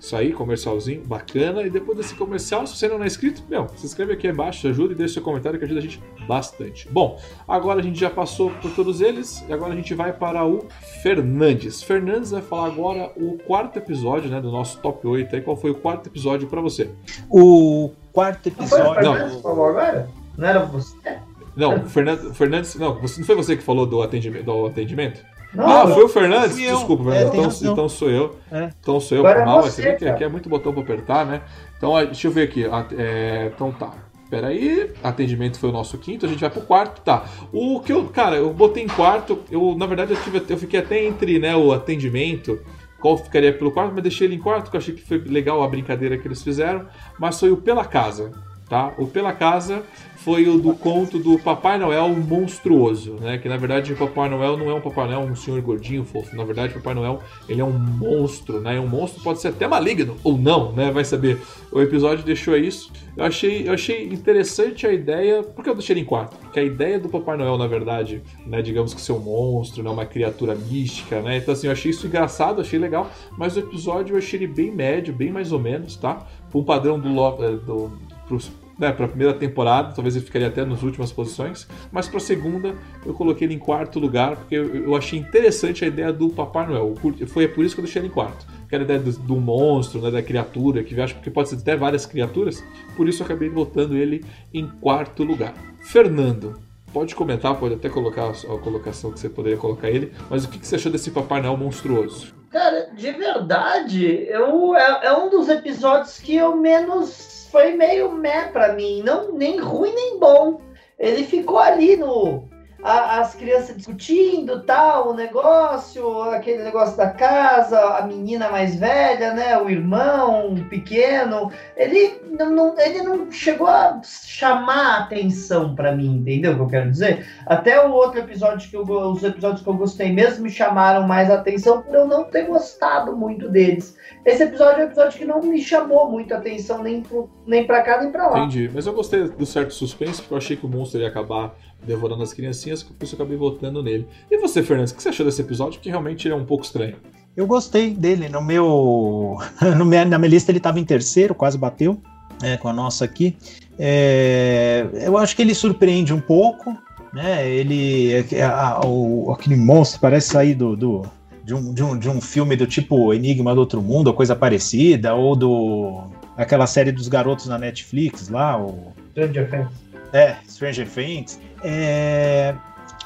Isso aí, comercialzinho, bacana. E depois desse comercial, se você não é inscrito, meu, se inscreve aqui abaixo, ajuda e deixa seu comentário que ajuda a gente bastante. Bom, agora a gente já passou por todos eles e agora a gente vai para o Fernandes. Fernandes vai falar agora o quarto episódio, né, do nosso top 8. Aí, qual foi o quarto episódio para você? O quarto episódio. Não, foi o falou agora? Não era você? Não, Fernandes, Fernandes não, não foi você que falou do atendimento? Do atendimento? Não, ah, foi o Fernandes? Desculpa. É, então, então, sou eu. É. Então sou eu, por mal. Você vê que aqui é muito botão pra apertar, né? Então, deixa eu ver aqui. É, então tá. Pera aí, atendimento foi o nosso quinto, a gente vai pro quarto, tá. O que eu, cara, eu botei em quarto, eu na verdade eu, tive, eu fiquei até entre, né, o atendimento, qual ficaria pelo quarto, mas deixei ele em quarto, porque eu achei que foi legal a brincadeira que eles fizeram, mas foi o pela casa, tá? O pela casa foi o do conto do Papai Noel monstruoso, né? Que na verdade o Papai Noel não é um Papai Noel, um senhor gordinho fofo. Na verdade, o Papai Noel ele é um monstro, né? Um monstro pode ser até maligno ou não, né? Vai saber. O episódio deixou isso. Eu achei, eu achei interessante a ideia. Por que eu deixei ele em quarto? Porque a ideia do Papai Noel, na verdade, né? Digamos que ser um monstro, né? Uma criatura mística, né? Então assim, eu achei isso engraçado, achei legal. Mas o episódio eu achei ele bem médio, bem mais ou menos, tá? Um padrão do, eh, do, do né, para a primeira temporada, talvez ele ficaria até nas últimas posições, mas para a segunda eu coloquei ele em quarto lugar, porque eu, achei interessante a ideia do Papai Noel. Foi por isso que eu deixei ele em quarto. Que era a ideia do, do monstro, né, da criatura, que acho que pode ser até várias criaturas, por isso eu acabei botando ele em quarto lugar. Fernando, pode comentar, pode até colocar a colocação que você poderia colocar ele, mas o que você achou desse Papai Noel monstruoso? Cara, de verdade, eu, é, é um dos episódios que eu menos foi meio meh pra mim, não nem ruim nem bom. Ele ficou ali no a, as crianças discutindo tal, o negócio, aquele negócio da casa, a menina mais velha, né, o irmão pequeno, ele não, ele não chegou a chamar atenção para mim, entendeu o que eu quero dizer? Até o outro episódio que eu, os episódios que eu gostei mesmo me chamaram mais atenção por eu não ter gostado muito deles. Esse episódio é um episódio que não me chamou muito atenção nem, pro, nem pra cá nem pra lá. Entendi, mas eu gostei do certo suspense porque eu achei que o monstro ia acabar devorando as criancinhas, por isso eu acabei votando nele. E você, Fernandes, o que você achou desse episódio? Que realmente ele é um pouco estranho. Eu gostei dele. No meu, no meu na minha lista ele estava em terceiro, quase bateu é, com a nossa aqui. É, eu acho que ele surpreende um pouco. Né? Ele, é, a, a, o, aquele monstro parece sair do, do de, um, de, um, de um filme do tipo Enigma do Outro Mundo, ou coisa parecida, ou do aquela série dos garotos na Netflix lá, o Stranger Things. É, Stranger Things. É,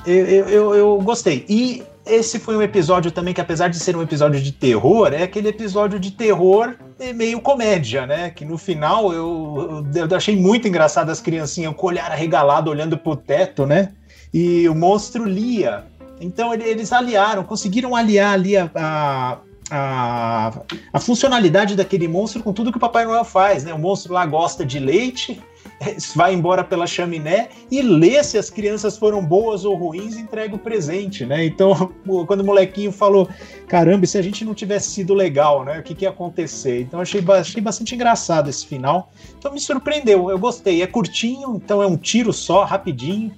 eu, eu, eu gostei. E esse foi um episódio também que, apesar de ser um episódio de terror, é aquele episódio de terror meio comédia, né? Que no final eu, eu achei muito engraçado as criancinhas com o olhar arregalado olhando pro teto, né? E o monstro lia Então eles aliaram, conseguiram aliar ali a, a, a, a, funcionalidade daquele monstro com tudo que o Papai Noel faz, né? O monstro lá gosta de leite, vai embora pela chaminé e lê se as crianças foram boas ou ruins e entrega o presente, né? Então, quando o molequinho falou, caramba, se a gente não tivesse sido legal, né? O que, que ia acontecer? Então, achei, achei bastante engraçado esse final. Então, me surpreendeu, eu gostei. É curtinho, então é um tiro só, rapidinho.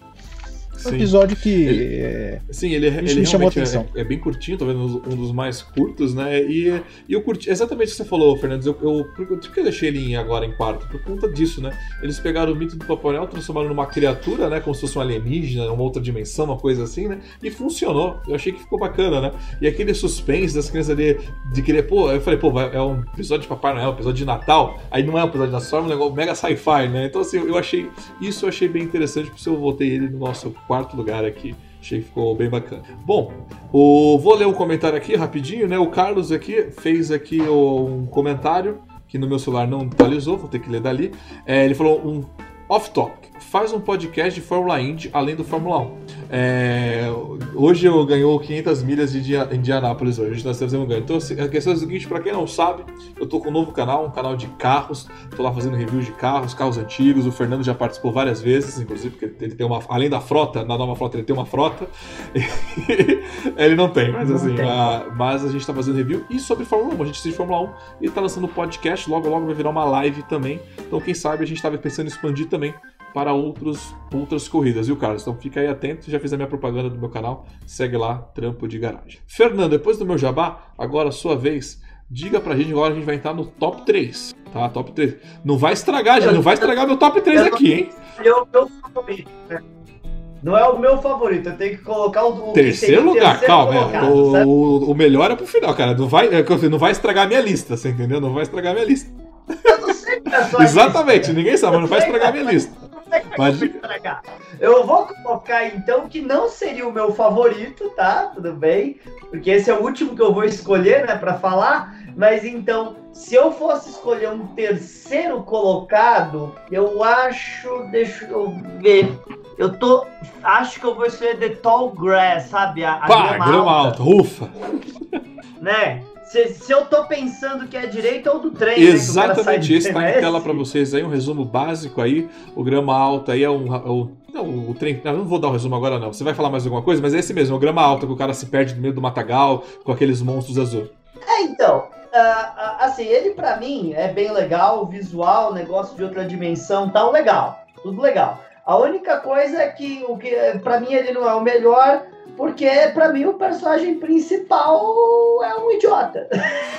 Um episódio que. Ele, é, sim, ele, ele realmente é, é, bem curtinho, talvez um dos mais curtos, né? E, e eu curti. Exatamente o que você falou, Fernandes. Eu, eu, por, que eu deixei ele agora em quarto? Por conta disso, né? Eles pegaram o mito do Papai Noel, transformaram numa criatura, né? Como se fosse um alienígena, uma outra dimensão, uma coisa assim, né? E funcionou. Eu achei que ficou bacana, né? E aquele suspense das crianças ali de querer, pô, eu falei, pô, é um episódio de Papai Noel, um episódio de Natal. Aí não é um episódio da Natal, é um negócio mega sci-fi, né? Então, assim, eu achei. Isso eu achei bem interessante, por isso eu voltei ele no nosso quarto lugar aqui. Achei que ficou bem bacana. Bom, o, vou ler um comentário aqui rapidinho, né? O Carlos aqui fez aqui um comentário que no meu celular não atualizou, vou ter que ler dali. É, ele falou um off-topic faz um podcast de Fórmula Indy além do Fórmula 1. É, hoje eu ganhou 500 milhas de Indianápolis hoje, nós temos um ganho. Então assim, a questão é a seguinte, para quem não sabe, eu tô com um novo canal, um canal de carros, tô lá fazendo reviews de carros, carros antigos, o Fernando já participou várias vezes, inclusive porque ele tem uma, além da frota, na nova frota ele tem uma frota, ele não tem, mas assim, tem. A, mas a gente tá fazendo review e sobre Fórmula 1, a gente assiste Fórmula 1 e tá lançando podcast, logo logo vai virar uma live também, então quem sabe a gente tava pensando em expandir também para outros, outras corridas, viu, Carlos? Então fica aí atento, já fiz a minha propaganda do meu canal, segue lá, Trampo de Garagem. Fernando, depois do meu jabá, agora sua vez, diga pra gente, agora a gente vai entrar no top 3, tá? Top 3. Não vai estragar, já não vai estragar meu top 3 aqui, hein? É o meu favorito, né? Não é o meu favorito, eu tenho que colocar o, o terceiro lugar. Terceiro calma, colocado, o, o, o, melhor é pro final, cara. Não vai, é, não vai estragar a minha lista, você entendeu? Não vai estragar a minha lista. Eu não sei é Exatamente, lista. ninguém sabe, mas não vai estragar a minha lista. Eu vou colocar então que não seria o meu favorito, tá? Tudo bem? Porque esse é o último que eu vou escolher, né, para falar. Mas então, se eu fosse escolher um terceiro colocado, eu acho, deixa eu ver. Eu tô, acho que eu vou escolher The Tall Grass, sabe? A, a Pá, grama, grama alta. alta, ufa. Né? Se, se, eu tô pensando que é direita ou do trem, né, Exatamente, né, esse tá em tela para vocês aí, um resumo básico aí. O grama alta aí é um. É o, não, o trem. Não, não vou dar o um resumo agora, não. Você vai falar mais alguma coisa, mas é esse mesmo, é o grama alta, que o cara se perde no meio do matagal com aqueles monstros azul. É, então. Uh, assim, ele para mim é bem legal, visual, negócio de outra dimensão, tal, legal. Tudo legal. A única coisa é que o que para mim ele não é o melhor porque, para mim, o personagem principal é um idiota.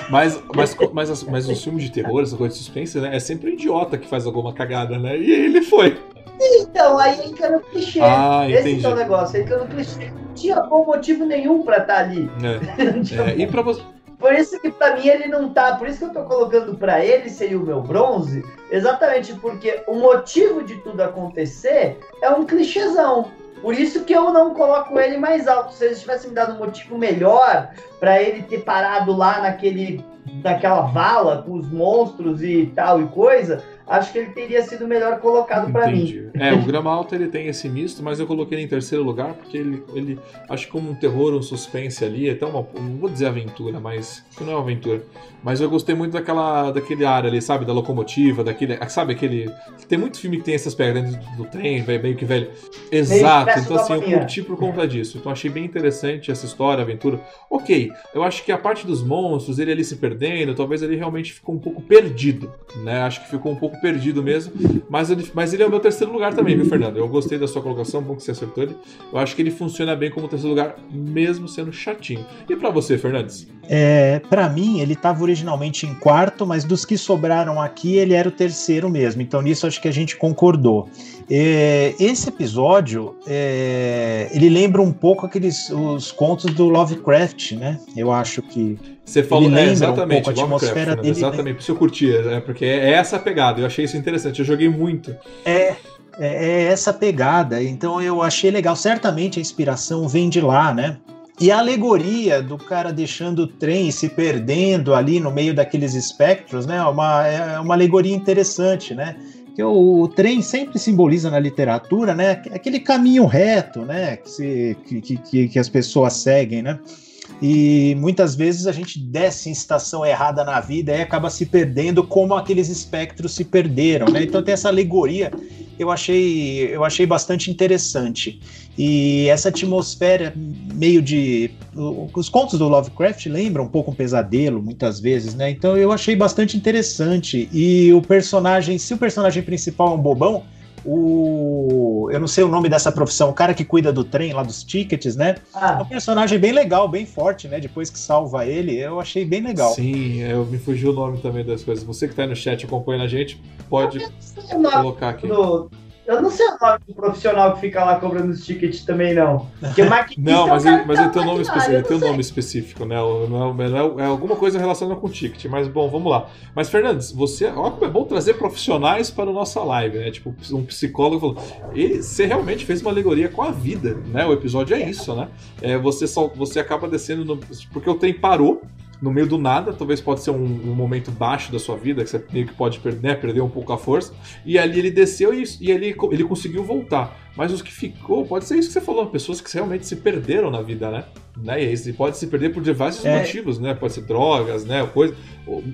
Mas, mas, mas, mas os filmes de terror, essa coisa de suspense, né? É sempre um idiota que faz alguma cagada, né? E ele foi. Então, aí entra no clichê. Ah, Esse é o negócio, entra no clichê. Não tinha bom motivo nenhum pra estar tá ali. É. é. E pra você. Por isso que pra mim ele não tá. Por isso que eu tô colocando pra ele seria o meu bronze. Exatamente porque o motivo de tudo acontecer é um clichêzão. Por isso que eu não coloco ele mais alto. Se eles tivessem me dado um motivo melhor para ele ter parado lá naquele, naquela vala com os monstros e tal e coisa, acho que ele teria sido melhor colocado para mim. É, o Grama Alta ele tem esse misto, mas eu coloquei ele em terceiro lugar porque ele, ele acho que como um terror, um suspense ali, até uma, não vou dizer aventura, mas não é uma aventura. Mas eu gostei muito daquela, daquele ar ali, sabe, da locomotiva, daquele, sabe aquele, tem muito filme que tem essas do, do trem, meio que velho. Exato. Então assim, eu curti por conta disso. Então achei bem interessante essa história, aventura. OK, eu acho que a parte dos monstros, ele ali se perdendo, talvez ele realmente ficou um pouco perdido, né? Acho que ficou um pouco perdido mesmo. Mas ele, mas ele é o meu terceiro lugar também, viu, Fernando? Eu gostei da sua colocação, bom que você acertou ele. Eu acho que ele funciona bem como terceiro lugar, mesmo sendo chatinho. E para você, Fernandes? É, para mim, ele estava originalmente em quarto, mas dos que sobraram aqui, ele era o terceiro mesmo. Então, nisso acho que a gente concordou. É, esse episódio, é, ele lembra um pouco aqueles os contos do Lovecraft, né? Eu acho que você falou, é, exatamente, um a atmosfera dele. Exatamente, né? por isso eu curtia, né? porque é essa pegada, eu achei isso interessante, eu joguei muito. É, é, é essa pegada, então eu achei legal. Certamente a inspiração vem de lá, né? E a alegoria do cara deixando o trem e se perdendo ali no meio daqueles espectros, né? É uma, é uma alegoria interessante, né? Que o, o, trem sempre simboliza na literatura, né, aquele caminho reto, né, que, se, que, que, que as pessoas seguem, né, e muitas vezes a gente desce em estação errada na vida e acaba se perdendo como aqueles espectros se perderam, né? Então tem essa alegoria eu achei eu achei bastante interessante. E essa atmosfera meio de os contos do Lovecraft lembram um pouco um pesadelo muitas vezes, né? Então eu achei bastante interessante. E o personagem, se o personagem principal é um bobão, o. Eu não sei o nome dessa profissão, o cara que cuida do trem lá dos tickets, né? Ah. É um personagem bem legal, bem forte, né? Depois que salva ele, eu achei bem legal. Sim, eu me fugiu o nome também das coisas. Você que tá aí no chat acompanhando a gente, pode colocar aqui. Do, eu não sei o nome do profissional que fica lá cobrando os tickets também, não. Porque não, mas, ele, mas ele tem um nome específico, ele tem um nome específico, né? É, é, é, alguma coisa relacionada com ticket. Mas bom, vamos lá. Mas, Fernandes, você. Olha como é bom trazer profissionais para a nossa live, né? Tipo, um psicólogo falou. Ele, você realmente fez uma alegoria com a vida, né? O episódio é isso, né? É, você, só, você acaba descendo no, Porque o trem parou no meio do nada, talvez pode ser um, um, momento baixo da sua vida, que você meio que pode perder, né, perder um pouco a força, e ali ele desceu e, e ele, ele conseguiu voltar. Mas os que ficou, pode ser isso que você falou, pessoas que realmente se perderam na vida, né? Né? E pode se perder por diversos é. motivos, né? Pode ser drogas, né? Coisa.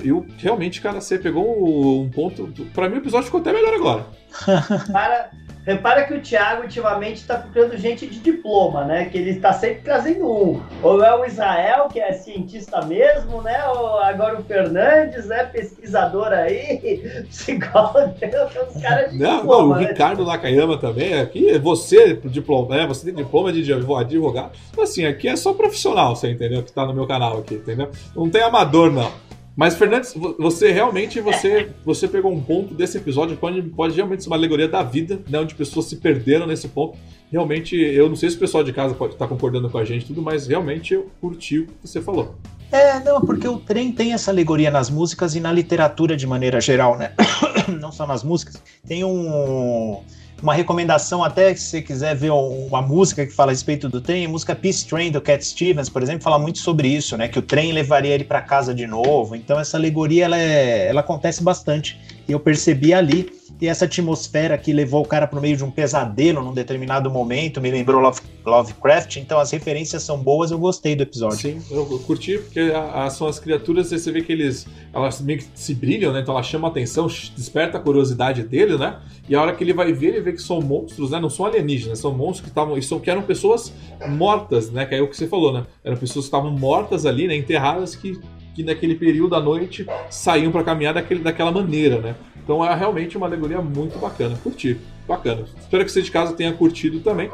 Eu realmente, cara, você pegou um ponto. Para mim o episódio ficou até melhor agora. Para Repara que o Thiago ultimamente está procurando gente de diploma, né? Que ele está sempre trazendo um. Ou é o Israel, que é cientista mesmo, né? Ou agora o Fernandes, né? Pesquisador aí, psicólogo, os caras de não, diploma. Não, o né? Ricardo Nakayama também. Aqui, você, diploma, né? Você tem diploma de advogado. Assim, aqui é só profissional, você entendeu? Que está no meu canal aqui, entendeu? Não tem amador, não. Mas, Fernandes, você realmente você, você pegou um ponto desse episódio pode, pode realmente ser uma alegoria da vida, né? Onde pessoas se perderam nesse ponto. Realmente, eu não sei se o pessoal de casa pode estar concordando com a gente tudo, mas realmente eu curti o que você falou. É, não, porque o trem tem essa alegoria nas músicas e na literatura de maneira geral, né? não só nas músicas. Tem um uma recomendação até se você quiser ver uma música que fala a respeito do trem, a música Peace Train do Cat Stevens, por exemplo, fala muito sobre isso, né? Que o trem levaria ele para casa de novo. Então essa alegoria ela, é, ela acontece bastante e eu percebi ali e essa atmosfera que levou o cara para o meio de um pesadelo num determinado momento, me lembrou Love, Lovecraft, então as referências são boas, eu gostei do episódio. Sim, eu, curti, porque a, a, são as criaturas, você vê que eles elas meio que se brilham, né? Então ela chama a atenção, desperta a curiosidade dele, né? E a hora que ele vai ver, ele vê que são monstros, né? Não são alienígenas, são monstros que estavam. São, que eram pessoas mortas, né? Que é o que você falou, né? Eram pessoas que estavam mortas ali, né? Enterradas que que naquele período da noite saíam para caminhar daquele, daquela maneira, né? Então é realmente uma alegoria muito bacana. Curti. Bacana. Espero que você de casa tenha curtido também.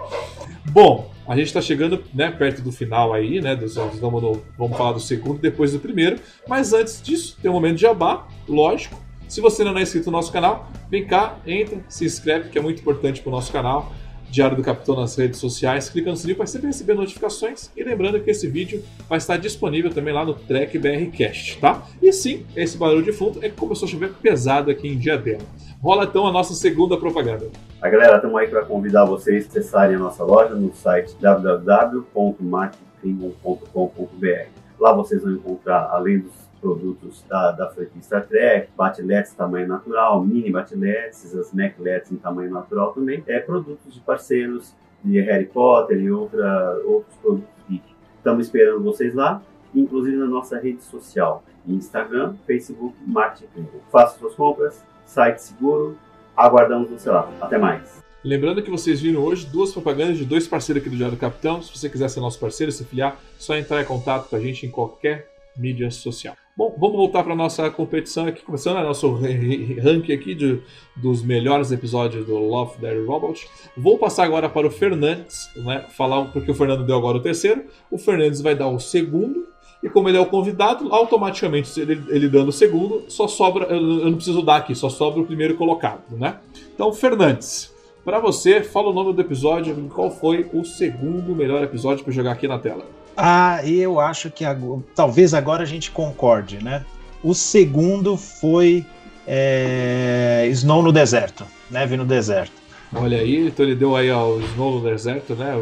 Bom, a gente está chegando né, perto do final aí, né? Dos, vamos, vamos falar do segundo depois do primeiro. Mas antes disso, tem um momento de jabá, lógico. Se você não é inscrito no nosso canal, vem cá, entra, se inscreve, que é muito importante para o nosso canal. Diário do Capitão nas redes sociais, clica no sininho para sempre receber notificações. E lembrando que esse vídeo vai estar disponível também lá no Trek BRcast, tá? E sim, esse barulho de fundo é que começou a chover pesado aqui em Diadema. Rola então a nossa segunda propaganda. A galera, estamos aí para convidar vocês a acessarem a nossa loja no site www.marketing.com.br. Lá vocês vão encontrar, além dos produtos da, da franquia Star Trek, batiletes tamanho natural, mini batiletes, as necklets em tamanho natural também, é produtos de parceiros de Harry Potter e outra, outros produtos geek. Estamos esperando vocês lá, inclusive na nossa rede social, Instagram, Facebook, Marketing. Faça suas compras, site seguro, aguardamos você lá. Até mais. Lembrando que vocês viram hoje duas propagandas de dois parceiros aqui do Diário do Capitão. Se você quiser ser nosso parceiro, se filiar, só entrar em contato com a gente em qualquer mídia social. Bom, vamos voltar para nossa competição aqui, começando a nosso ranking aqui de, dos melhores episódios do Love, Dead Robot. Vou passar agora para o Fernandes, né, falar porque o Fernando deu agora o terceiro. O Fernandes vai dar o segundo e como ele é o convidado, automaticamente ele, ele dando o segundo, só sobra, eu, eu não preciso dar aqui, só sobra o primeiro colocado, né? Então, Fernandes, para você, fala o nome do episódio, qual foi o segundo melhor episódio para jogar aqui na tela. Ah, eu acho que agora, talvez agora a gente concorde, né? O segundo foi é, Snow no deserto, neve no deserto. Olha aí, então ele deu aí ao Snow no deserto, né?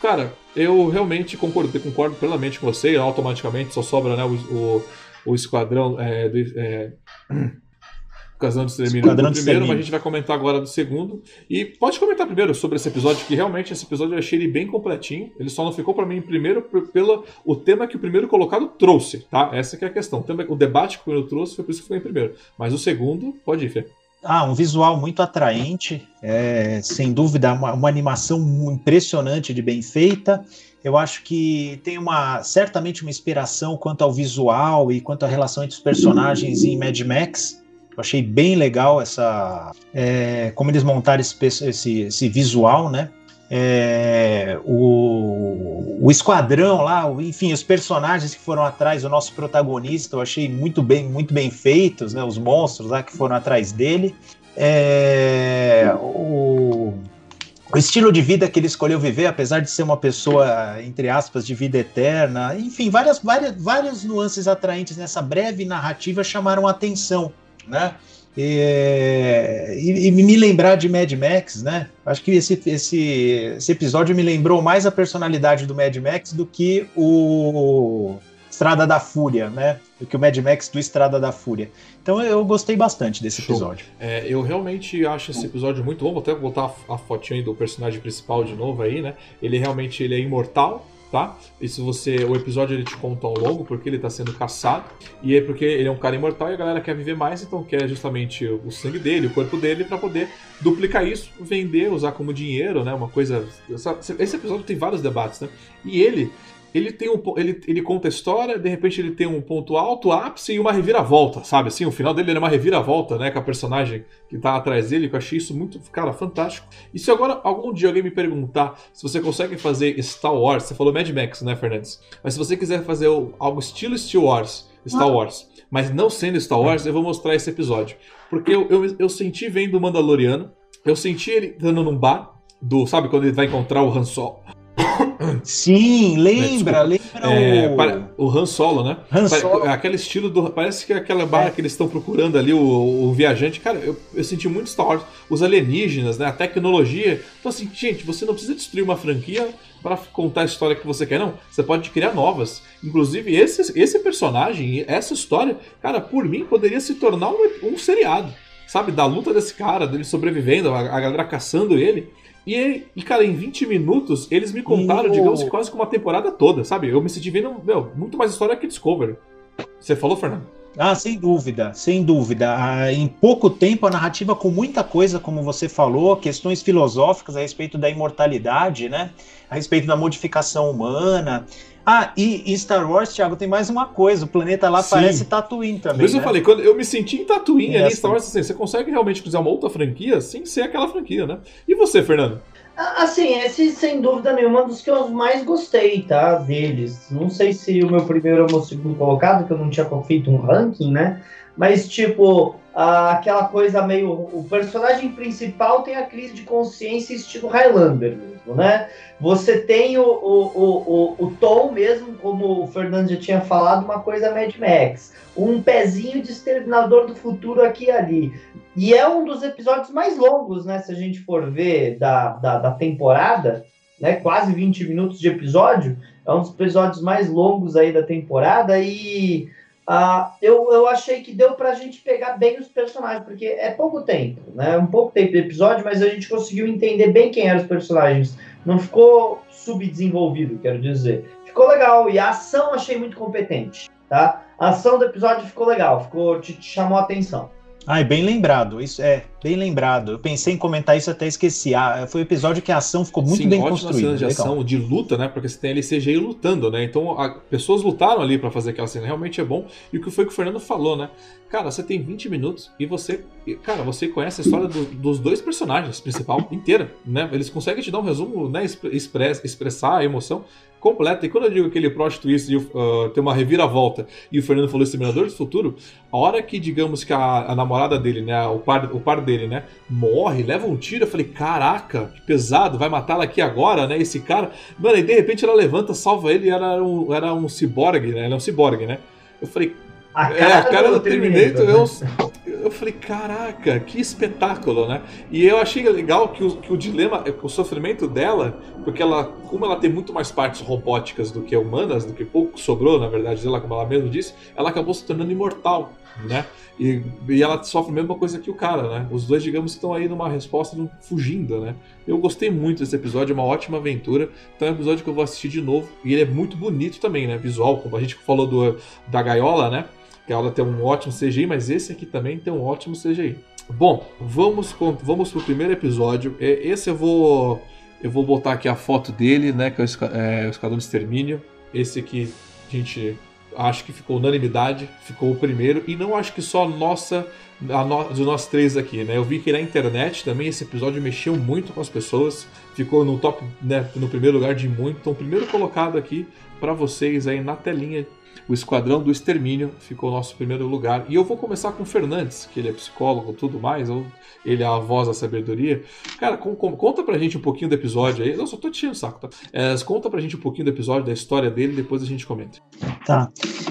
Cara, eu realmente concordo, concordo plenamente com você, automaticamente só sobra né, o, o, o esquadrão é, é, Esquadrão do Extermínio Esquadrão do primeiro, mas a gente vai comentar agora do segundo. E pode comentar primeiro sobre esse episódio, que realmente esse episódio eu achei ele bem completinho. Ele só não ficou pra mim em primeiro pelo o tema que o primeiro colocado trouxe, tá? Essa que é a questão. O, tema- o debate que o primeiro trouxe foi por isso que ficou em primeiro. Mas o segundo, pode ir, Fê. Ah, um visual muito atraente, é, sem dúvida, uma, uma animação impressionante de bem feita. Eu acho que tem uma certamente uma inspiração quanto ao visual e quanto à relação entre os personagens em Mad Max. Eu achei bem legal essa é, como eles montaram esse, esse, esse visual, né? É, o, o esquadrão lá, o- enfim, os personagens que foram atrás do nosso protagonista, eu achei muito bem, muito bem feitos, né? Os monstros lá que foram atrás dele. É, o, o estilo de vida que ele escolheu viver, apesar de ser uma pessoa, entre aspas, de vida eterna, enfim, várias, várias, várias nuances atraentes nessa breve narrativa chamaram a atenção, né? E, e- e me lembrar de Mad Max, né? Acho que esse, esse, esse episódio me lembrou mais a personalidade do Mad Max do que o Estrada da Fúria, né? Do que o Mad Max do Estrada da Fúria. Então eu gostei bastante desse Show. episódio. É, eu realmente acho esse episódio muito bom. Vou até botar a, a fotinha do personagem principal de novo aí, né? Ele realmente ele é imortal, tá? E se você. O episódio ele te conta ao longo porque ele tá sendo caçado. E é porque ele é um cara imortal e a galera quer viver mais, então quer justamente o sangue dele, o corpo dele, pra poder duplicar isso, vender, usar como dinheiro, né? Uma coisa. Esse episódio tem vários debates, né? E ele. Ele tem um. Ele, ele conta a história, de repente ele tem um ponto alto, ápice e uma reviravolta, sabe? Assim, o final dele era uma reviravolta, né? Com a personagem que tá atrás dele, que eu achei isso muito, cara, fantástico. E se agora algum dia alguém me perguntar se você consegue fazer Star Wars, você falou Mad Max, né, Fernandes? Mas se você quiser fazer algo estilo Star Wars, Star Wars, mas não sendo Star Wars, eu vou mostrar esse episódio. Porque eu, eu, eu senti vendo o Mandaloriano, eu senti ele dando num bar, do, sabe, quando ele vai encontrar o Han Solo. Sim, lembra, lembra É, o para- o Han Solo, né? Han Solo. Aquele estilo do. Parece que é aquela barra É. que eles estão procurando ali, o, o viajante. Cara, eu, eu senti muito Star Wars. Os alienígenas, né? A tecnologia. Então, assim, gente, você não precisa destruir uma franquia para contar a história que você quer, não. Você pode criar novas. Inclusive, esse, esse personagem, essa história, cara, por mim, poderia se tornar um, um seriado. Sabe? Da luta desse cara, dele sobrevivendo, a, a galera caçando ele. E, ele- e, cara, em 20 minutos, eles me contaram, o- digamos que quase que uma temporada toda, sabe? Eu me senti vendo, meu, muito mais história que Discovery. Você falou, Fernando? Ah, sem dúvida, sem dúvida. Ah, em pouco tempo, a narrativa com muita coisa, como você falou, questões filosóficas a respeito da imortalidade, né? A respeito da modificação humana. Ah, e em Star Wars, Thiago, tem mais uma coisa. O planeta lá Sim. parece Tatooine também. Por isso né? eu falei, quando eu me senti em Tatooine ali, Essa. Star Wars, assim, você consegue realmente fazer uma outra franquia sem ser aquela franquia, né? E você, Fernando? Ah, Assim, esse sem dúvida nenhuma é um dos que eu mais gostei, tá? Deles. Não sei se o meu primeiro ou o meu segundo colocado, que eu não tinha feito um ranking, né? Mas, tipo, aquela coisa meio. O personagem principal tem a crise de consciência estilo Highlander mesmo, né? Você tem o, o, o, o, Tom mesmo, como o Fernando já tinha falado, uma coisa Mad Max. Um pezinho de exterminador do futuro aqui e ali. E é um dos episódios mais longos, né? Se a gente for ver da, da, da temporada, né? Quase 20 minutos de episódio. É um dos episódios mais longos aí da temporada. E ah, eu, eu achei que deu pra gente pegar bem os personagens, porque é pouco tempo, né? Um pouco tempo de episódio, mas a gente conseguiu entender bem quem eram os personagens. Não ficou subdesenvolvido, quero dizer. Ficou legal. E a ação achei muito competente, tá? A ação do episódio ficou legal, ficou, te, te chamou a atenção. Ai, bem lembrado. Isso é bem lembrado. Eu pensei em comentar isso até esqueci. Ah, foi um episódio que a ação ficou muito Sim, bem construída. de legal. ação, de luta, né? Porque você tem ali CGI lutando, né? Então, a, pessoas lutaram ali pra fazer aquela cena. Realmente é bom. E o que foi que o Fernando falou, né? Cara, você tem 20 minutos e você... Cara, você conhece a história do- dos dois personagens principal inteira, né? Eles conseguem te dar um resumo, né? expre- express- expressar a emoção completa. E quando eu digo aquele plot twist de uh, ter uma reviravolta e o Fernando falou Exterminador do Futuro, a hora que, digamos que a, a namorada dele, né, o par, o par dele, né, morre, leva um tiro, eu falei, caraca, que pesado, vai matá-la aqui agora, né, esse cara. Mano, e de repente ela levanta, salva ele e era um, era um ciborgue, né, ele é um ciborgue, né. Eu falei, A cara, é, a cara do, do Terminator, Terminator eu, eu falei, caraca, que espetáculo, né? E eu achei legal que o, que o dilema, o sofrimento dela, porque ela, como ela tem muito mais partes robóticas do que humanas, do que pouco sobrou, na verdade, dela, como ela mesmo disse, ela acabou se tornando imortal, né? E, e ela sofre a mesma coisa que o cara, né? Os dois, digamos, estão aí numa resposta fugindo, né? Eu gostei muito desse episódio, é uma ótima aventura. Então é um episódio que eu vou assistir de novo. E ele é muito bonito também, né? Visual, como a gente falou do, da gaiola, né? Que a aula tem um ótimo CGI, mas esse aqui também tem um ótimo CGI. Bom, vamos, vamos pro primeiro episódio. Esse eu vou. Eu vou botar aqui a foto dele, né? Que é o, é, o Esquadrão de Extermínio. Esse aqui a gente acho que ficou unanimidade, ficou o primeiro, e não acho que só nossa, a no, de nós três aqui, né? Eu vi que na internet também esse episódio mexeu muito com as pessoas, ficou no top, né, no primeiro lugar de muito, então primeiro colocado aqui para vocês aí na telinha o Esquadrão do Extermínio ficou nosso primeiro lugar. E eu vou começar com o Fernandes, que ele é psicólogo tudo mais, ele é a voz da sabedoria. Cara, com, com, conta pra gente um pouquinho do episódio aí. Eu só tô tirando o saco, tá? É, conta pra gente um pouquinho do episódio, da história dele, depois a gente comenta. Tá.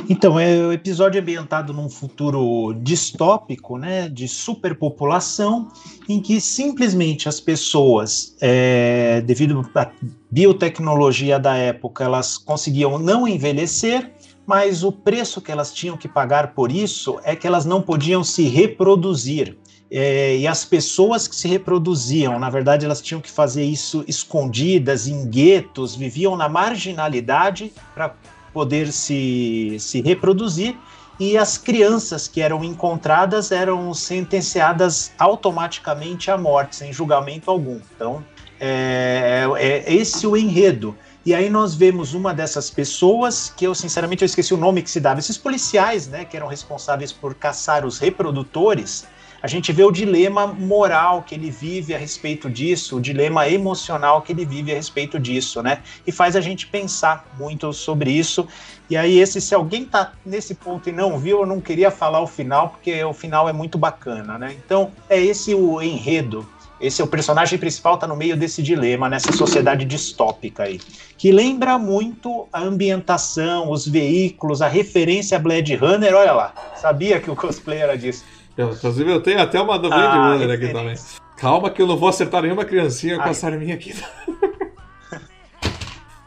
Então, é o episódio é ambientado num futuro distópico, né? De superpopulação, em que simplesmente as pessoas, é, devido à biotecnologia da época, elas conseguiam não envelhecer mas o preço que elas tinham que pagar por isso é que elas não podiam se reproduzir. É, e as pessoas que se reproduziam, na verdade, elas tinham que fazer isso escondidas, em guetos, viviam na marginalidade para poder se, se reproduzir. E as crianças que eram encontradas eram sentenciadas automaticamente à morte, sem julgamento algum. Então, é, é, é esse o enredo. E aí nós vemos uma dessas pessoas, que eu sinceramente eu esqueci o nome que se dava, esses policiais, né, que eram responsáveis por caçar os reprodutores, a gente vê o dilema moral que ele vive a respeito disso, o dilema emocional que ele vive a respeito disso, né? E faz a gente pensar muito sobre isso. E aí, esse, se alguém tá nesse ponto e não viu, eu não queria falar o final, porque o final é muito bacana, né? Então, é esse o enredo esse é o personagem principal está no meio desse dilema nessa sociedade distópica aí, que lembra muito a ambientação, os veículos, a referência a Blade Runner. Olha lá, sabia que o cosplay era disso. Inclusive eu tenho até uma do Blade ah, Runner aqui também. Calma que eu não vou acertar nenhuma criancinha com essa arminha aqui.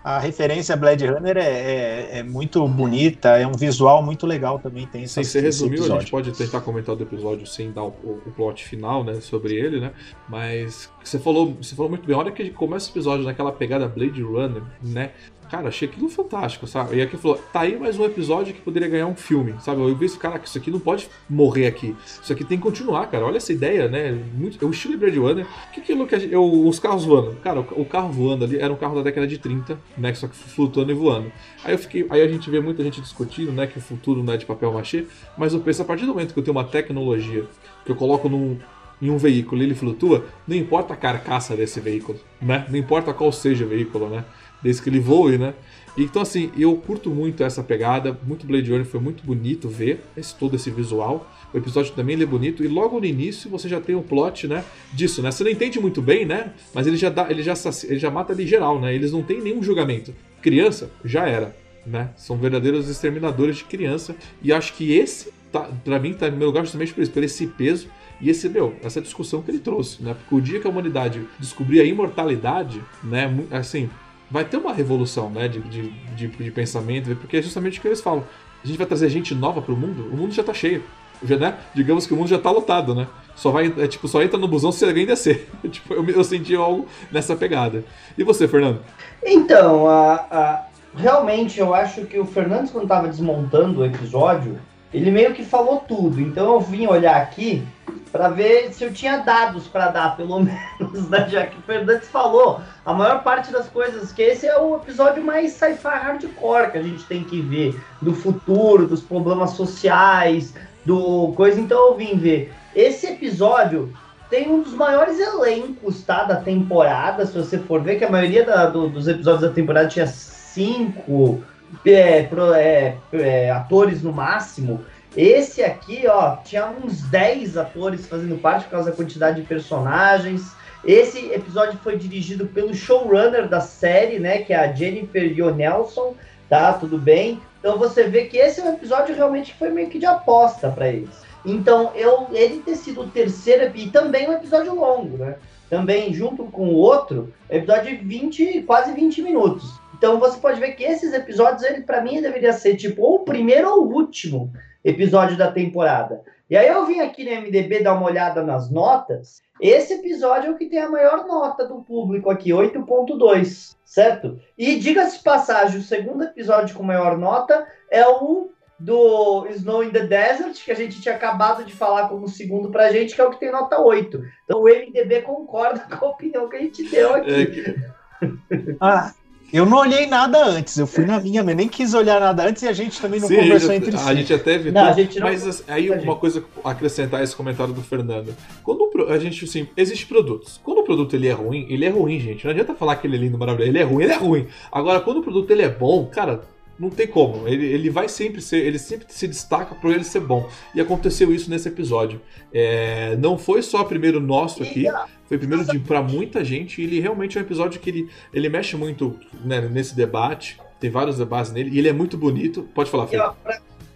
a referência Blade Runner é, é, é, muito bonita, é um visual muito legal também. Tem você resumiu, a gente pode tentar comentar do episódio sem dar o, o, plot final, né, sobre ele, né? Mas você falou, você falou muito bem. Olha que começa o episódio naquela pegada Blade Runner, né? Cara, achei aquilo fantástico, sabe? E aqui falou, tá aí mais um episódio que poderia ganhar um filme, sabe? Eu vi isso, cara, isso aqui não pode morrer aqui. Isso aqui tem que continuar, cara. Olha essa ideia, né? Muito, é o estilo Blade. O que aquilo que gente, eu, os carros voando? Cara, o, o, carro voando ali era um carro da década de 30, né? Só que flutuando e voando. Aí eu fiquei, aí a gente vê muita gente discutindo, né, que o futuro não é de papel machê, mas eu penso, a partir do momento que eu tenho uma tecnologia que eu coloco num, em um veículo ele flutua, não importa a carcaça desse veículo, né? Não importa qual seja o veículo, né? Desde que ele voe, né? Então, assim, eu curto muito essa pegada. Muito Blade Runner foi muito bonito ver esse, todo esse visual. O episódio também é bonito. E logo no início você já tem um plot, né? Disso, né? Você não entende muito bem, né? Mas ele já, dá, ele já, ele já mata ali geral, né? Eles não têm nenhum julgamento. Criança, já era. Né? São verdadeiros exterminadores de criança. E acho que esse, tá, para mim, tá no meu lugar justamente por isso, por esse peso e esse, meu, essa discussão que ele trouxe, né? Porque o dia que a humanidade descobrir a imortalidade, né? Assim, vai ter uma revolução né, de, de, de, de, pensamento, porque é justamente o que eles falam. A gente vai trazer gente nova para o mundo, o mundo já está cheio. Já, né? Digamos que o mundo já está lotado, né? Só vai, é, tipo, só entra no busão se alguém descer. tipo, eu, eu senti algo nessa pegada. E você, Fernando? Então, a, a, realmente eu acho que o Fernando, quando estava desmontando o episódio, ele meio que falou tudo. Então eu vim olhar aqui para ver se eu tinha dados para dar, pelo menos, né? Já que Fernandes falou, a maior parte das coisas, que esse é o episódio mais sci-fi hardcore que a gente tem que ver, do futuro, dos problemas sociais, do coisa. Então eu vim ver. Esse episódio tem um dos maiores elencos, tá, da temporada, se você for ver, que a maioria da, do, dos episódios da temporada tinha cinco é, pro, é, é, atores no máximo. Esse aqui, ó, tinha uns 10 atores fazendo parte por causa da quantidade de personagens. Esse episódio foi dirigido pelo showrunner da série, né, que é a Jennifer Nelson. tá? Tudo bem. Então você vê que esse é um episódio realmente que foi meio que de aposta para eles. Então, eu, ele ter sido o terceiro e também um episódio longo, né? Também junto com o outro, episódio de 20, quase 20 minutos. Então você pode ver que esses episódios, ele para mim deveria ser tipo ou o primeiro ou o último episódio da temporada. E aí eu vim aqui no MDB dar uma olhada nas notas. Esse episódio é o que tem a maior nota do público aqui, 8.2, certo? E diga-se passagem, o segundo episódio com maior nota é o do Snow in the Desert, que a gente tinha acabado de falar como segundo pra gente, que é o que tem nota 8. Então o MDB concorda com a opinião que a gente deu aqui. É. ah, eu não olhei nada antes, eu fui na minha, mas nem quis olhar nada antes e a gente também não Sim, conversou a gente, entre si. A gente até evitou, não, a gente não... mas assim, aí uma coisa acrescentar esse comentário do Fernando. Quando a gente, assim, existe produtos. Quando o produto ele é ruim, ele é ruim, gente. Não adianta falar que ele é lindo, maravilhoso. Ele é ruim, ele é ruim. Agora, quando o produto ele é bom, cara, não tem como. Ele, ele vai sempre ser, ele sempre se destaca por ele ser bom. E aconteceu isso nesse episódio. É, não foi só primeiro nosso aqui, foi primeiro de, pra muita gente. E ele realmente é um episódio que ele, ele mexe muito né, nesse debate. Tem vários debates nele. E ele é muito bonito. Pode falar, Fê.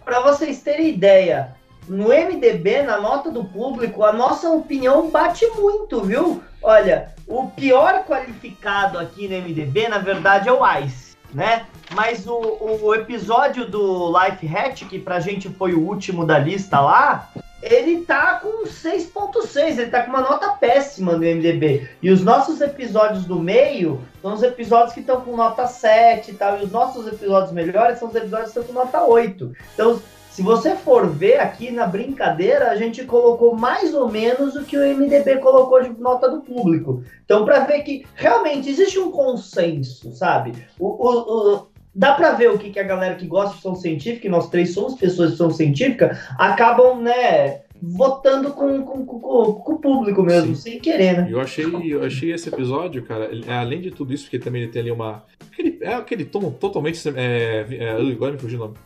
Para vocês terem ideia, no MDB, na nota do público, a nossa opinião bate muito, viu? Olha, o pior qualificado aqui no MDB, na verdade, é o Ice, né? Mas o, o episódio do Life Hatch, que pra gente foi o último da lista lá, ele tá com 6.6, ele tá com uma nota péssima no MDB. E os nossos episódios do meio são os episódios que estão com nota 7 e tal, e os nossos episódios melhores são os episódios que estão com nota 8. Então, se você for ver aqui na brincadeira, a gente colocou mais ou menos o que o MDB colocou de nota do público. Então, para ver que realmente existe um consenso, sabe? O, o, o dá para ver o que, que a galera que gosta de ficção científica, e nós três somos pessoas de ficção científica, acabam, né, votando com, com, com, com, o público mesmo, Sim. sem querer, né? Eu achei, eu achei esse episódio, cara, é, além de tudo isso, porque também ele tem ali uma. Aquele, é aquele tom totalmente. É, é, agora me fugiu o nome.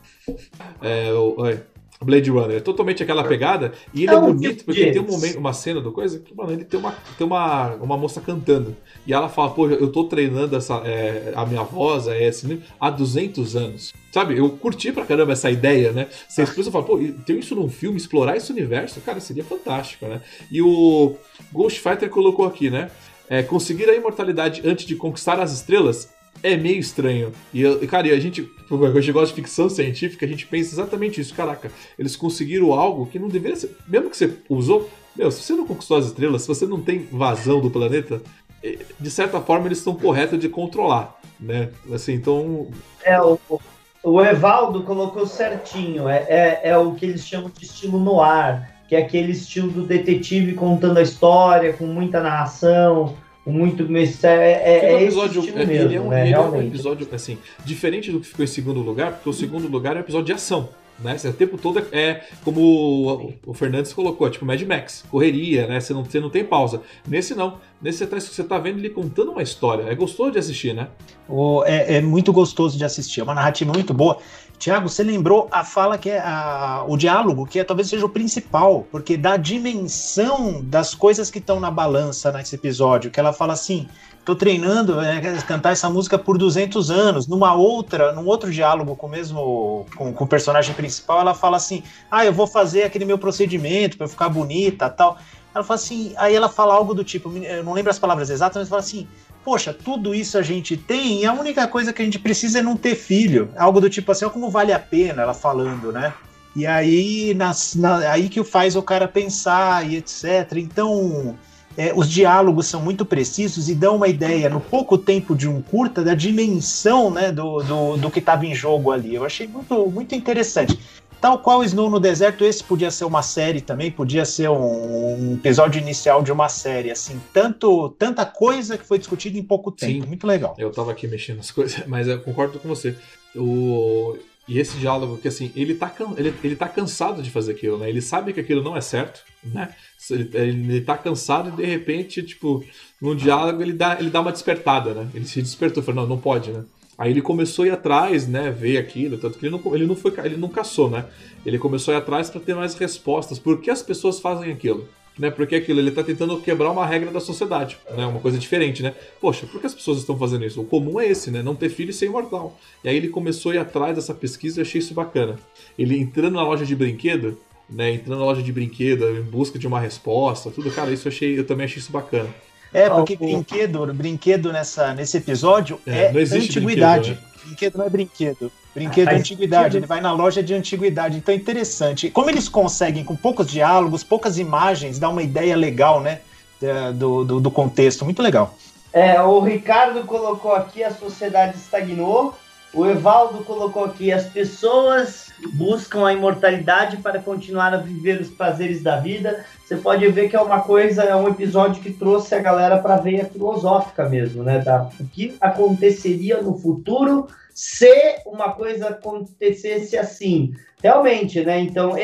É, o, é, Blade Runner. É totalmente aquela pegada. E ele é, é bonito porque tem um momento, uma cena do coisa que, mano, ele tem uma, tem uma, uma moça cantando. E ela fala, pô, eu tô treinando essa, é, a minha voz é assim, há 200 anos. Sabe, eu curti pra caramba essa ideia, né? Você expressa e fala, pô, tem isso num filme, explorar esse universo, cara, seria fantástico, né? E o Ghost Fighter colocou aqui, né? É, conseguir a imortalidade antes de conquistar as estrelas é meio estranho. E, cara, e a gente, quando a gente gosta de ficção científica, a gente pensa exatamente isso. Caraca, eles conseguiram algo que não deveria ser. Mesmo que você usou. Meu, se você não conquistou as estrelas, se você não tem vazão do planeta, de certa forma eles estão corretos de controlar, né? Assim, então. É, o, o Evaldo colocou certinho. É, é, é o que eles chamam de estilo no ar, que é aquele estilo do detetive contando a história, com muita narração muito mistério. É, é, é episódio, esse é, mesmo, ele é um, né? ele é um episódio assim, diferente do que ficou em segundo lugar, porque o segundo lugar é um episódio de ação. Né? o tempo todo é como o, o Fernandes colocou, é tipo Mad Max, correria, né? Você não, você não tem pausa. Nesse não. Nesse você tá, você tá vendo ele contando uma história. É gostoso de assistir, né? O, é, é muito gostoso de assistir. É uma narrativa muito boa. Tiago, você lembrou a fala que é a, o diálogo, que é, talvez seja o principal, porque dá dimensão das coisas que estão na balança nesse episódio, que ela fala assim, tô treinando é, cantar essa música por 200 anos. Numa outra, num outro diálogo com o mesmo com, com o personagem principal, ela fala assim: "Ah, eu vou fazer aquele meu procedimento para ficar bonita, tal". Ela fala assim, aí ela fala algo do tipo, eu não lembro as palavras exatas, mas fala assim: poxa, tudo isso a gente tem e a única coisa que a gente precisa é não ter filho. Algo do tipo assim, como vale a pena, ela falando, né? E aí, nas, na, aí que faz o cara pensar e etc. Então, é, os diálogos são muito precisos e dão uma ideia, no pouco tempo de um curta, da dimensão né, do, do, do que estava em jogo ali. Eu achei muito, muito interessante. Tal qual Snow no Deserto, esse podia ser uma série também, podia ser um, um, episódio inicial de uma série, assim, tanto tanta coisa que foi discutida em pouco tempo, Sim, muito legal. Eu tava aqui mexendo nas coisas, mas eu concordo com você. O... E esse diálogo, que assim, ele tá, ele, ele tá cansado de fazer aquilo, né? Ele sabe que aquilo não é certo, né? Ele, ele tá cansado e de repente, tipo, no diálogo ele dá, ele dá uma despertada, né? Ele se despertou, falou, não, não pode, né? Aí ele começou a ir atrás, né, ver aquilo, tanto que ele não, ele não foi, ele não caçou, né? Ele começou a ir atrás para ter mais respostas. Por que as pessoas fazem aquilo? né? Porque aquilo, ele tá tentando quebrar uma regra da sociedade, né? Uma coisa diferente, né? Poxa, por que as pessoas estão fazendo isso? O comum é esse, né? Não ter filho e ser imortal. E aí ele começou a ir atrás dessa pesquisa e achei isso bacana. Ele entrando na loja de brinquedo, né? Entrando na loja de brinquedo em busca de uma resposta, tudo, cara, isso eu achei, eu também achei isso bacana. É, porque brinquedo, brinquedo nessa, nesse episódio é, é antiguidade. Brinquedo, né? brinquedo não é brinquedo. Brinquedo é antiguidade, ele vai na loja de antiguidade. Então é interessante. Como eles conseguem, com poucos diálogos, poucas imagens, dar uma ideia legal, né? Do, do, do contexto. Muito legal. É, o Ricardo colocou aqui a sociedade estagnou. O Evaldo colocou aqui as pessoas buscam a imortalidade para continuar a viver os prazeres da vida. Você pode ver que é uma coisa, é um episódio que trouxe a galera para a veia filosófica mesmo, né? Da, o que aconteceria no futuro se uma coisa acontecesse assim. Realmente, né? Então,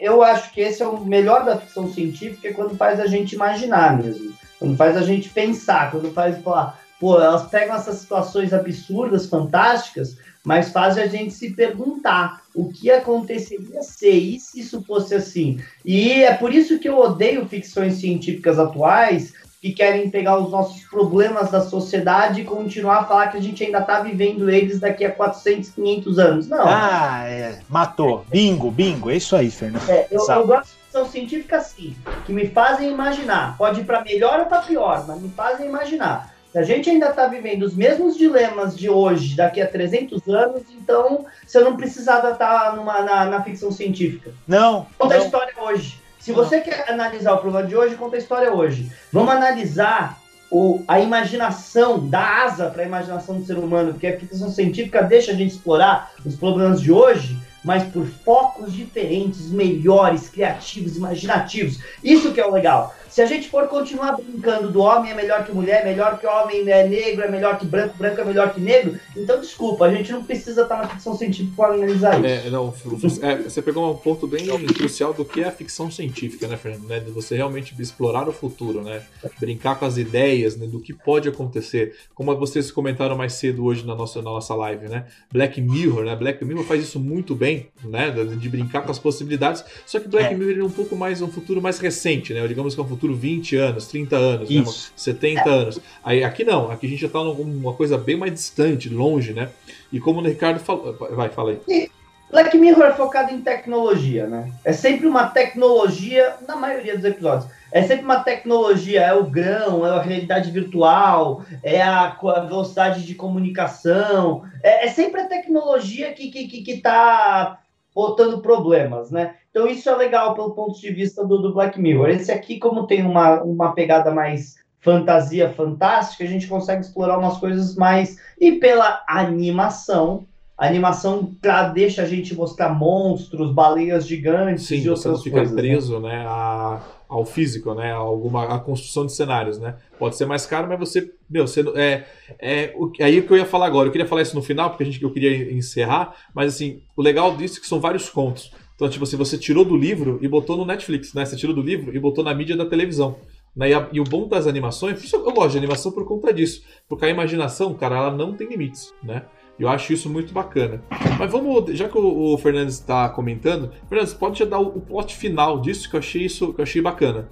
eu acho que esse é o melhor da ficção científica, é quando faz a gente imaginar mesmo. Quando faz a gente pensar, quando faz falar, pô, elas pegam essas situações absurdas, fantásticas, mas faz a gente se perguntar o que aconteceria se isso fosse assim. E é por isso que eu odeio ficções científicas atuais, que querem pegar os nossos problemas da sociedade e continuar a falar que a gente ainda está vivendo eles daqui a 400, 500 anos. Não. Ah, é. Matou. Bingo, bingo. É isso aí, Fernando. É, eu, eu gosto de ficção científica assim, que me fazem imaginar. Pode ir para melhor ou para pior, mas me fazem imaginar. Se a gente ainda está vivendo os mesmos dilemas de hoje, daqui a 300 anos, então você não precisava estar numa, na, na ficção científica. Não. Conta não. a história hoje. Se você quer analisar o problema de hoje, conta a história hoje. Vamos analisar o, a imaginação, dar asa para a imaginação do ser humano, porque a ficção científica deixa a gente explorar os problemas de hoje mas por focos diferentes, melhores, criativos, imaginativos. Isso que é o legal. Se a gente for continuar brincando do homem é melhor que mulher, melhor que homem é negro, é melhor que branco, branco é melhor que negro, então desculpa, a gente não precisa estar na ficção científica para analisar isso. É, não, é, você pegou um ponto bem crucial do que é a ficção científica, né, Fernando? Né, de você realmente explorar o futuro, né? Brincar com as ideias, né, do que pode acontecer. Como vocês comentaram mais cedo hoje na nossa, na nossa live, né? Black Mirror, né? Black Mirror faz isso muito bem né? De brincar com as possibilidades. Só que Black é. Mirror é um pouco mais um futuro mais recente, né? Digamos que é um futuro 20 anos, 30 anos, né? 70 é. anos. Aí aqui não, aqui a gente já tá numa coisa bem mais distante, longe, né? E como o Ricardo falou. Vai, fala aí. E Black Mirror é focado em tecnologia, né? É sempre uma tecnologia, na maioria dos episódios. É sempre uma tecnologia, é o grão, é a realidade virtual, é a, a velocidade de comunicação, é, é, sempre a tecnologia que, que, que, que tá botando problemas, né? Então isso é legal pelo ponto de vista do, do Black Mirror. Esse aqui, como tem uma, uma pegada mais fantasia fantástica, a gente consegue explorar umas coisas mais. E pela animação, a animação pra, deixa a gente mostrar monstros, baleias gigantes Sim, e outras você não fica coisas, né? preso, né? né a, ao físico, né? A alguma a construção de cenários, né? Pode ser mais caro, mas você, meu, você é, é o, é aí que eu ia falar agora. Eu queria falar isso no final porque a gente eu queria encerrar, mas assim, o legal disso é que são vários contos. Então, tipo assim, você tirou do livro e botou no Netflix, né? Você tirou do livro e botou na mídia da televisão. Né? E, a, e, o bom das animações, eu gosto de animação por conta disso. Porque a imaginação, cara, ela não tem limites, né? Eu acho isso muito bacana. Mas vamos, já que o, o Fernandes está comentando, Fernandes, pode já dar o, o plot final disso que eu achei isso, que eu achei bacana.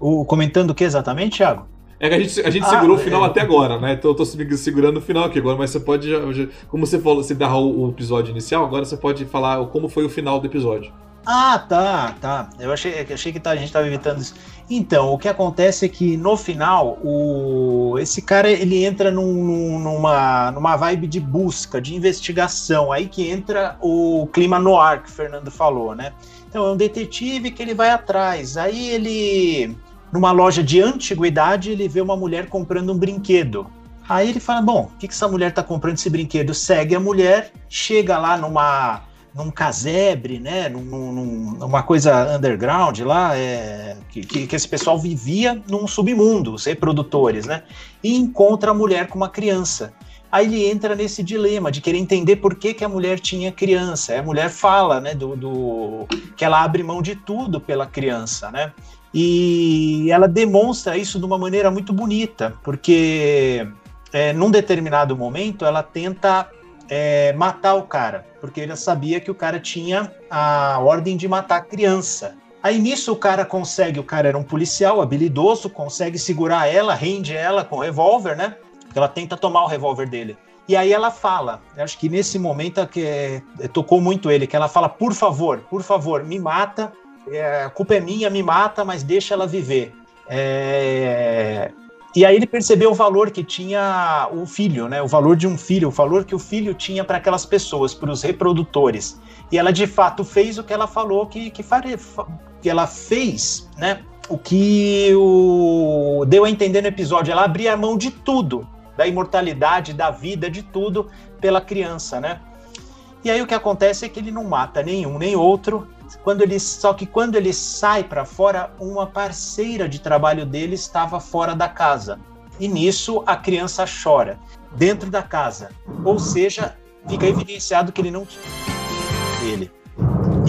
O comentando o que exatamente, Thiago? É que a gente, a gente ah, segurou o final é. até agora, né? Então eu tô segurando o final aqui agora, mas você pode. Já, já, como você falou, você dá o, o episódio inicial, agora você pode falar como foi o final do episódio. Ah, tá, tá. Eu achei, achei que tá, a gente estava evitando isso. Então, o que acontece é que no final, o, esse cara ele entra num, numa, numa vibe de busca, de investigação. Aí que entra o clima no ar que o Fernando falou, né? Então, é um detetive que ele vai atrás. Aí ele, numa loja de antiguidade, ele vê uma mulher comprando um brinquedo. Aí ele fala: Bom, o que, que essa mulher está comprando esse brinquedo? Segue a mulher, chega lá numa num casebre, né, num, num, numa coisa underground lá, é, que, que, esse pessoal vivia num submundo, os reprodutores, né, e encontra a mulher com uma criança. Aí ele entra nesse dilema de querer entender por que, que a mulher tinha criança. A mulher fala, né, do, do que ela abre mão de tudo pela criança, né, e ela demonstra isso de uma maneira muito bonita, porque é, num determinado momento ela tenta é, matar o cara, porque ele sabia que o cara tinha a ordem de matar a criança. Aí nisso o cara consegue, o cara era um policial habilidoso, consegue segurar ela, rende ela com o revólver, né? Ela tenta tomar o revólver dele. E aí ela fala, acho que nesse momento é que é, tocou muito ele, que ela fala, por favor, por favor, me mata, é, a culpa é minha, me mata, mas deixa ela viver. É... E aí ele percebeu o valor que tinha o filho, né? O valor de um filho, o valor que o filho tinha para aquelas pessoas, para os reprodutores. E ela de fato fez o que ela falou que, que, que ela fez, né? O que o deu a entender no episódio. Ela abria a mão de tudo da imortalidade, da vida, de tudo pela criança, né? E aí o que acontece é que ele não mata nenhum nem outro. Quando ele, só que quando ele sai para fora, uma parceira de trabalho dele estava fora da casa. E nisso a criança chora dentro da casa. Ou seja, fica evidenciado que ele não tinha ele.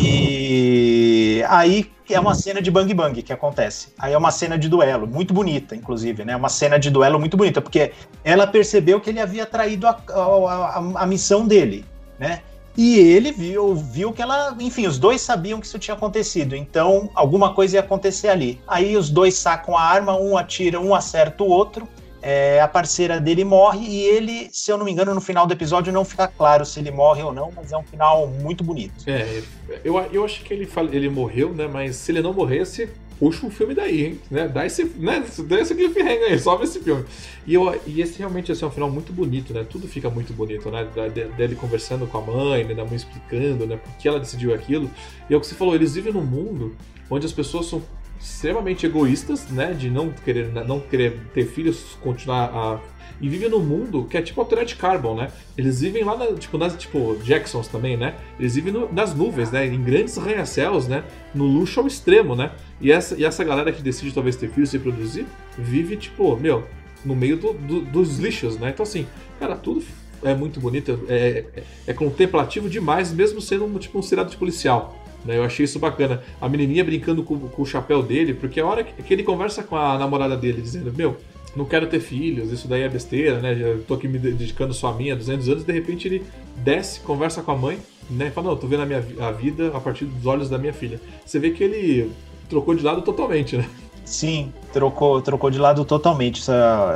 E aí é uma cena de bang bang que acontece. Aí é uma cena de duelo, muito bonita, inclusive, né? Uma cena de duelo muito bonita, porque ela percebeu que ele havia traído a, a, a, a missão dele, né? E ele viu, viu que ela, enfim, os dois sabiam que isso tinha acontecido, então alguma coisa ia acontecer ali. Aí os dois sacam a arma, um atira, um acerta o outro, é, a parceira dele morre e ele, se eu não me engano, no final do episódio não fica claro se ele morre ou não, mas é um final muito bonito. É, eu, eu acho que ele, ele morreu, né? Mas se ele não morresse, puxa o filme daí, hein? Né? Dá esse, né? Dá esse cliffhanger aí, sobe esse filme. E, eu, e esse realmente assim, é um final muito bonito, né? Tudo fica muito bonito, né? Da, dele conversando com a mãe, né? da mãe explicando, né? Por que ela decidiu aquilo. E é o que você falou, eles vivem num mundo onde as pessoas são extremamente egoístas, né? De não querer, não querer ter filhos, continuar a. E vivem num mundo que é tipo Alternative Carbon, né? Eles vivem lá, na, tipo, nas, tipo, Jacksons também, né? Eles vivem no, nas nuvens, né? Em grandes arranha-céus, né? No luxo ao extremo, né? E essa, e essa galera que decide talvez ter filhos e produzir, vive, tipo, meu, no meio do, do, dos lixos, né? Então, assim, cara, tudo é muito bonito, é, é, é contemplativo demais, mesmo sendo um, tipo um seriado de policial. Né? Eu achei isso bacana. A menininha brincando com, com, o chapéu dele, porque a hora que ele conversa com a namorada dele, dizendo: Meu, não quero ter filhos, isso daí é besteira, né? Já tô aqui me dedicando só a mim há 200 anos. De repente ele desce, conversa com a mãe, né? Fala: Não, tô vendo a minha a vida a partir dos olhos da minha filha. Você vê que ele trocou de lado totalmente, né? Sim, trocou, trocou de lado totalmente. Isso,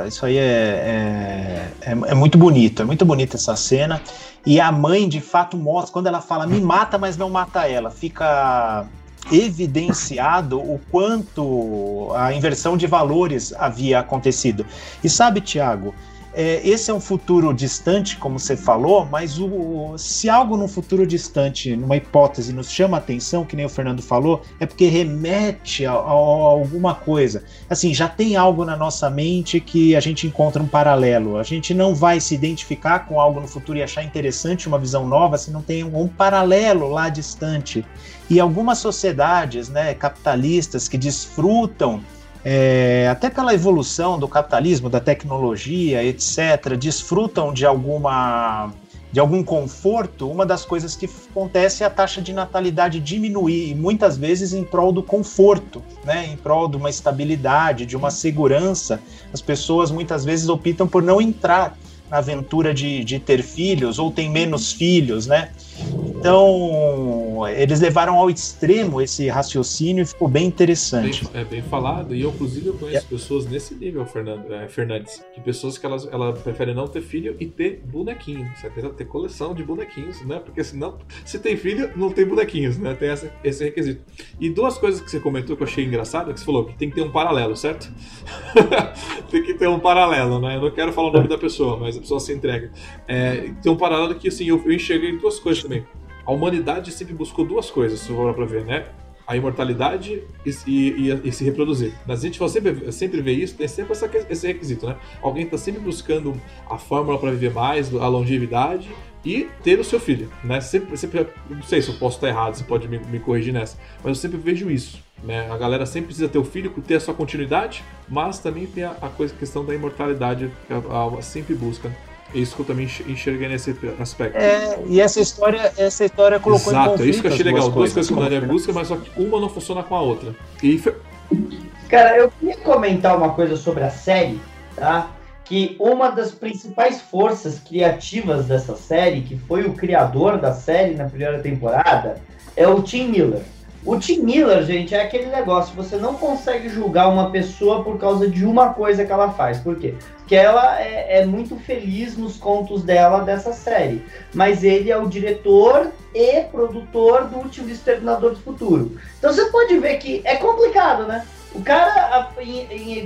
isso aí é, é, é, é muito bonito, é muito bonita essa cena. E a mãe, de fato, mostra, quando ela fala, me mata, mas não mata ela, fica evidenciado o quanto a inversão de valores havia acontecido. E sabe, Tiago, é, esse é um futuro distante, como você falou, mas o, se algo num futuro distante, numa hipótese, nos chama a atenção, que nem o Fernando falou, é porque remete a, a, a, alguma coisa. Assim, já tem algo na nossa mente que a gente encontra um paralelo. A gente não vai se identificar com algo no futuro e achar interessante uma visão nova se não tem um, um paralelo lá distante. E algumas sociedades né, capitalistas que desfrutam é, até pela evolução do capitalismo, da tecnologia, etc., desfrutam de alguma de algum conforto, uma das coisas que acontece é a taxa de natalidade diminuir, e muitas vezes em prol do conforto, né? em prol de uma estabilidade, de uma segurança. As pessoas muitas vezes optam por não entrar na aventura de, de ter filhos ou tem menos filhos, né? Então, eles levaram ao extremo esse raciocínio e ficou bem interessante. Bem, é bem falado, e eu, inclusive, eu conheço é. pessoas nesse nível, Fernando, é, Fernandes, que pessoas que elas, ela preferem não ter filho e ter bonequinhos, ter, ter coleção de bonequinhos, né? Porque senão, se tem filho, não tem bonequinhos, né? Tem essa, esse requisito. E duas coisas que você comentou que eu achei engraçado, que você falou que tem que ter um paralelo, certo? tem que ter um paralelo, né? Eu não quero falar o nome da pessoa, mas a pessoa se entrega. É, tem um paralelo que, assim, eu, eu enxerguei duas coisas também. A humanidade sempre buscou duas coisas, se for para ver, né? A imortalidade e, e, e, se reproduzir. Mas a gente sempre, sempre vê isso, tem sempre essa, esse requisito, né? Alguém está sempre buscando a fórmula para viver mais, a longevidade e ter o seu filho, né? Sempre, sempre, não sei se eu posso estar errado, você pode me, me corrigir nessa, mas eu sempre vejo isso. Né? A galera sempre precisa ter o filho, ter a sua continuidade, mas também tem a, a questão da imortalidade que a, a, sempre busca. É isso que eu também enxerguei nesse aspecto. É, e essa história, essa história colocou Exato, em conflito é isso que eu achei legal. Duas coisas, que o Daniel busca, mas só que uma não funciona com a outra. E Cara, eu queria comentar uma coisa sobre a série, tá? Que uma das principais forças criativas dessa série, que foi o criador da série na primeira temporada, é o Tim Miller. O Tim Miller, gente, é aquele negócio, você não consegue julgar uma pessoa por causa de uma coisa que ela faz. Por quê? Porque ela é, é muito feliz nos contos dela dessa série. Mas ele é o diretor e produtor do último Exterminador do Futuro. Então você pode ver que é complicado, né? O cara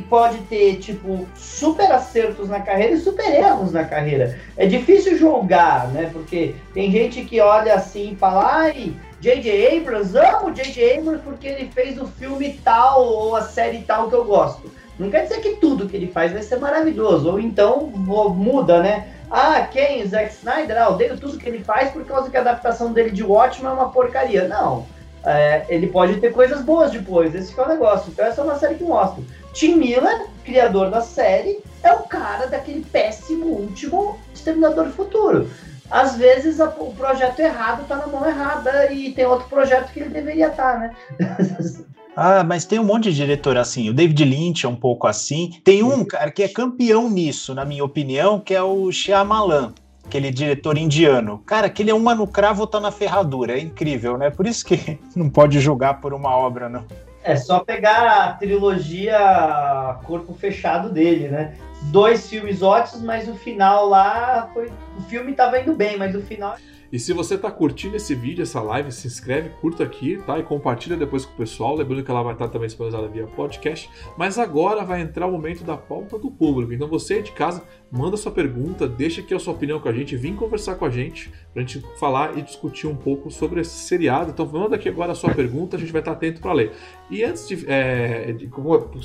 pode ter, tipo, super acertos na carreira e super erros na carreira. É difícil julgar, né? Porque tem gente que olha assim e fala, ai, J.J. Abrams, amo J.J. Abrams porque ele fez o filme tal ou a série tal que eu gosto. Não quer dizer que tudo que ele faz vai ser maravilhoso. Ou então muda, né? Ah, quem? Zack Snyder? Ah, odeio tudo que ele faz por causa que a adaptação dele de Watchmen é uma porcaria. Não é, ele pode ter coisas boas depois, esse é o negócio. Então essa é uma série que mostra. Tim Miller, criador da série, é o cara daquele péssimo último Exterminador do Futuro. Às vezes a, o projeto errado tá na mão errada e tem outro projeto que ele deveria estar, tá, né? Ah, mas tem um monte de diretor assim. O David Lynch é um pouco assim. Tem um cara que é campeão nisso, na minha opinião, que é o Shyamalan aquele diretor indiano. Cara, aquele é uma no cravo tá na ferradura. É incrível, né? Por isso que não pode julgar por uma obra, não. É só pegar a trilogia Corpo Fechado dele, né? Dois filmes ótimos, mas o final lá foi. O filme tava indo bem, mas o final. E se você está curtindo esse vídeo, essa live, se inscreve, curta aqui, tá? E compartilha depois com o pessoal. Lembrando que ela vai estar também disponibilizada via podcast. Mas agora vai entrar o momento da pauta do público. Então você de casa, manda sua pergunta, deixa aqui a sua opinião com a gente, vem conversar com a gente pra gente falar e discutir um pouco sobre esse seriado. Então manda aqui agora a sua pergunta, a gente vai estar atento para ler. E antes de, é, de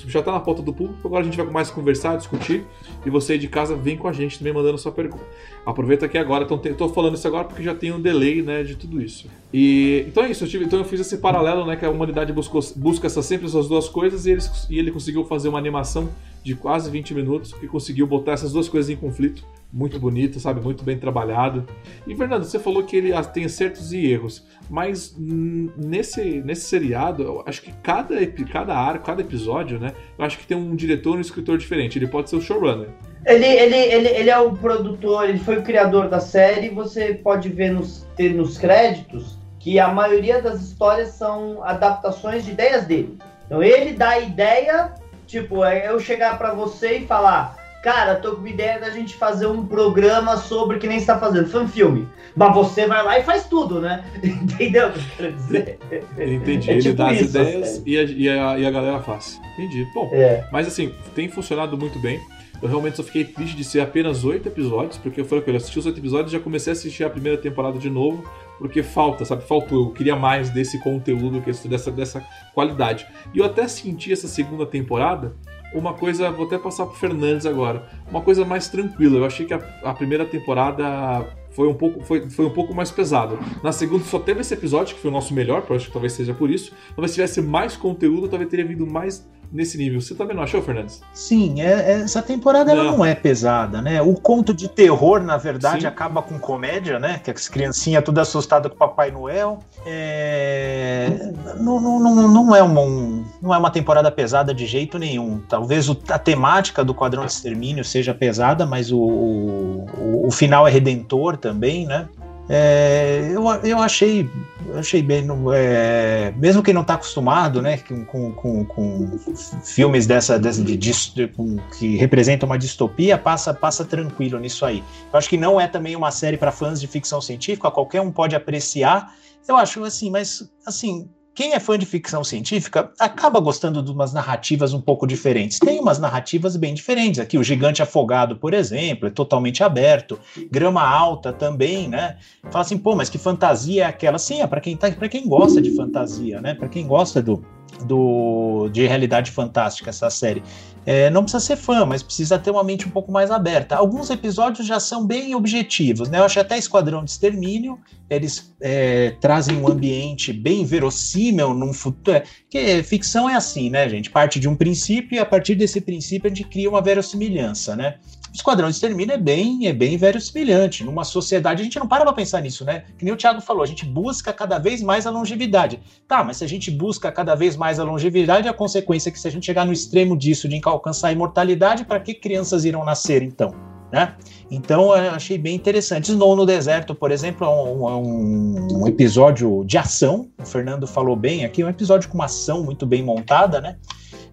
já está na pauta do público, agora a gente vai mais conversar, discutir. E você de casa vem com a gente também mandando sua pergunta. Aproveita aqui agora, então estou falando isso agora porque já tem um delay né, de tudo isso. E então é isso, eu tive, então eu fiz esse paralelo, né, que a humanidade buscou, busca essa, sempre essas duas coisas e ele, e ele conseguiu fazer uma animação de quase 20 minutos que conseguiu botar essas duas coisas em conflito. Muito bonito, sabe? Muito bem trabalhado. E Fernando, você falou que ele tem acertos e erros, mas nesse, nesse seriado, eu acho que cada, cada arco, cada episódio, né? Eu acho que tem um diretor e um escritor diferente. Ele pode ser o showrunner. Ele, ele, ele, ele é o produtor, ele foi o criador da série. Você pode ver nos, ter nos créditos que a maioria das histórias são adaptações de ideias dele. Então ele dá a ideia, tipo, é eu chegar para você e falar, cara, tô com uma ideia da gente fazer um programa sobre que nem está fazendo, fanfilme. Mas você vai lá e faz tudo, né? Entendeu o que eu quero dizer? Entendi. É Ele tipo dá as ideias e a, e, a, e a, galera faz. Entendi. Bom, é. mas assim, tem funcionado muito bem. Eu realmente só fiquei triste de ser apenas oito episódios, porque eu falei que eu assisti os oito episódios e já comecei a assistir a primeira temporada de novo, porque falta, sabe? Faltou. Eu queria mais desse conteúdo, dessa, dessa qualidade. E eu até senti essa segunda temporada uma coisa, vou até passar pro Fernandes agora, uma coisa mais tranquila. Eu achei que a, a primeira temporada foi um pouco foi, foi um pouco mais pesado. Na segunda só teve esse episódio que foi o nosso melhor, eu acho que talvez seja por isso. Talvez se tivesse mais conteúdo, talvez teria vindo mais nesse nível. Você também não achou, Fernandes? Sim, é, é, essa temporada ela não é pesada, né? O conto de terror, na verdade, Sim. acaba com comédia, né? Que as criancinhas tudo assustadas com o Papai Noel. É... Não, não, não, não, é uma, um, não é uma temporada pesada de jeito nenhum. Talvez o, a temática do Quadrão de Extermínio seja pesada, mas o, o, o final é redentor também, né? É, eu, eu achei achei bem é, mesmo quem não está acostumado né com, com, com, filmes dessa, dessa de, de, com, que representam uma distopia passa passa tranquilo nisso aí eu acho que não é também uma série para fãs de ficção científica qualquer um pode apreciar eu acho assim mas assim quem é fã de ficção científica acaba gostando de umas narrativas um pouco diferentes. Tem umas narrativas bem diferentes. Aqui, o Gigante Afogado, por exemplo, é totalmente aberto. Grama Alta também, né? Fala assim, pô, mas que fantasia é aquela? Sim, é para quem, tá, quem gosta de fantasia, né? Para quem gosta do, do, de realidade fantástica, essa série. É, não precisa ser fã, mas precisa ter uma mente um pouco mais aberta. Alguns episódios já são bem objetivos, né? Eu acho até Esquadrão de Extermínio, eles é, trazem um ambiente bem verossímil num futuro. É, que ficção é assim, né, gente? Parte de um princípio e a partir desse princípio a gente cria uma verossimilhança, né? Esquadrão de Extermínio é bem, é bem verossimilhante. Numa sociedade, a gente não para pra pensar nisso, né? Que nem o Thiago falou, a gente busca cada vez mais a longevidade. Tá, mas se a gente busca cada vez mais a longevidade, a consequência é que se a gente chegar no extremo disso, de alcançar a imortalidade, para que crianças irão nascer então? né? Então achei bem interessante. Snow no Deserto, por exemplo, é um, é um, um, episódio de ação. O Fernando falou bem aqui, um episódio com uma ação muito bem montada, né?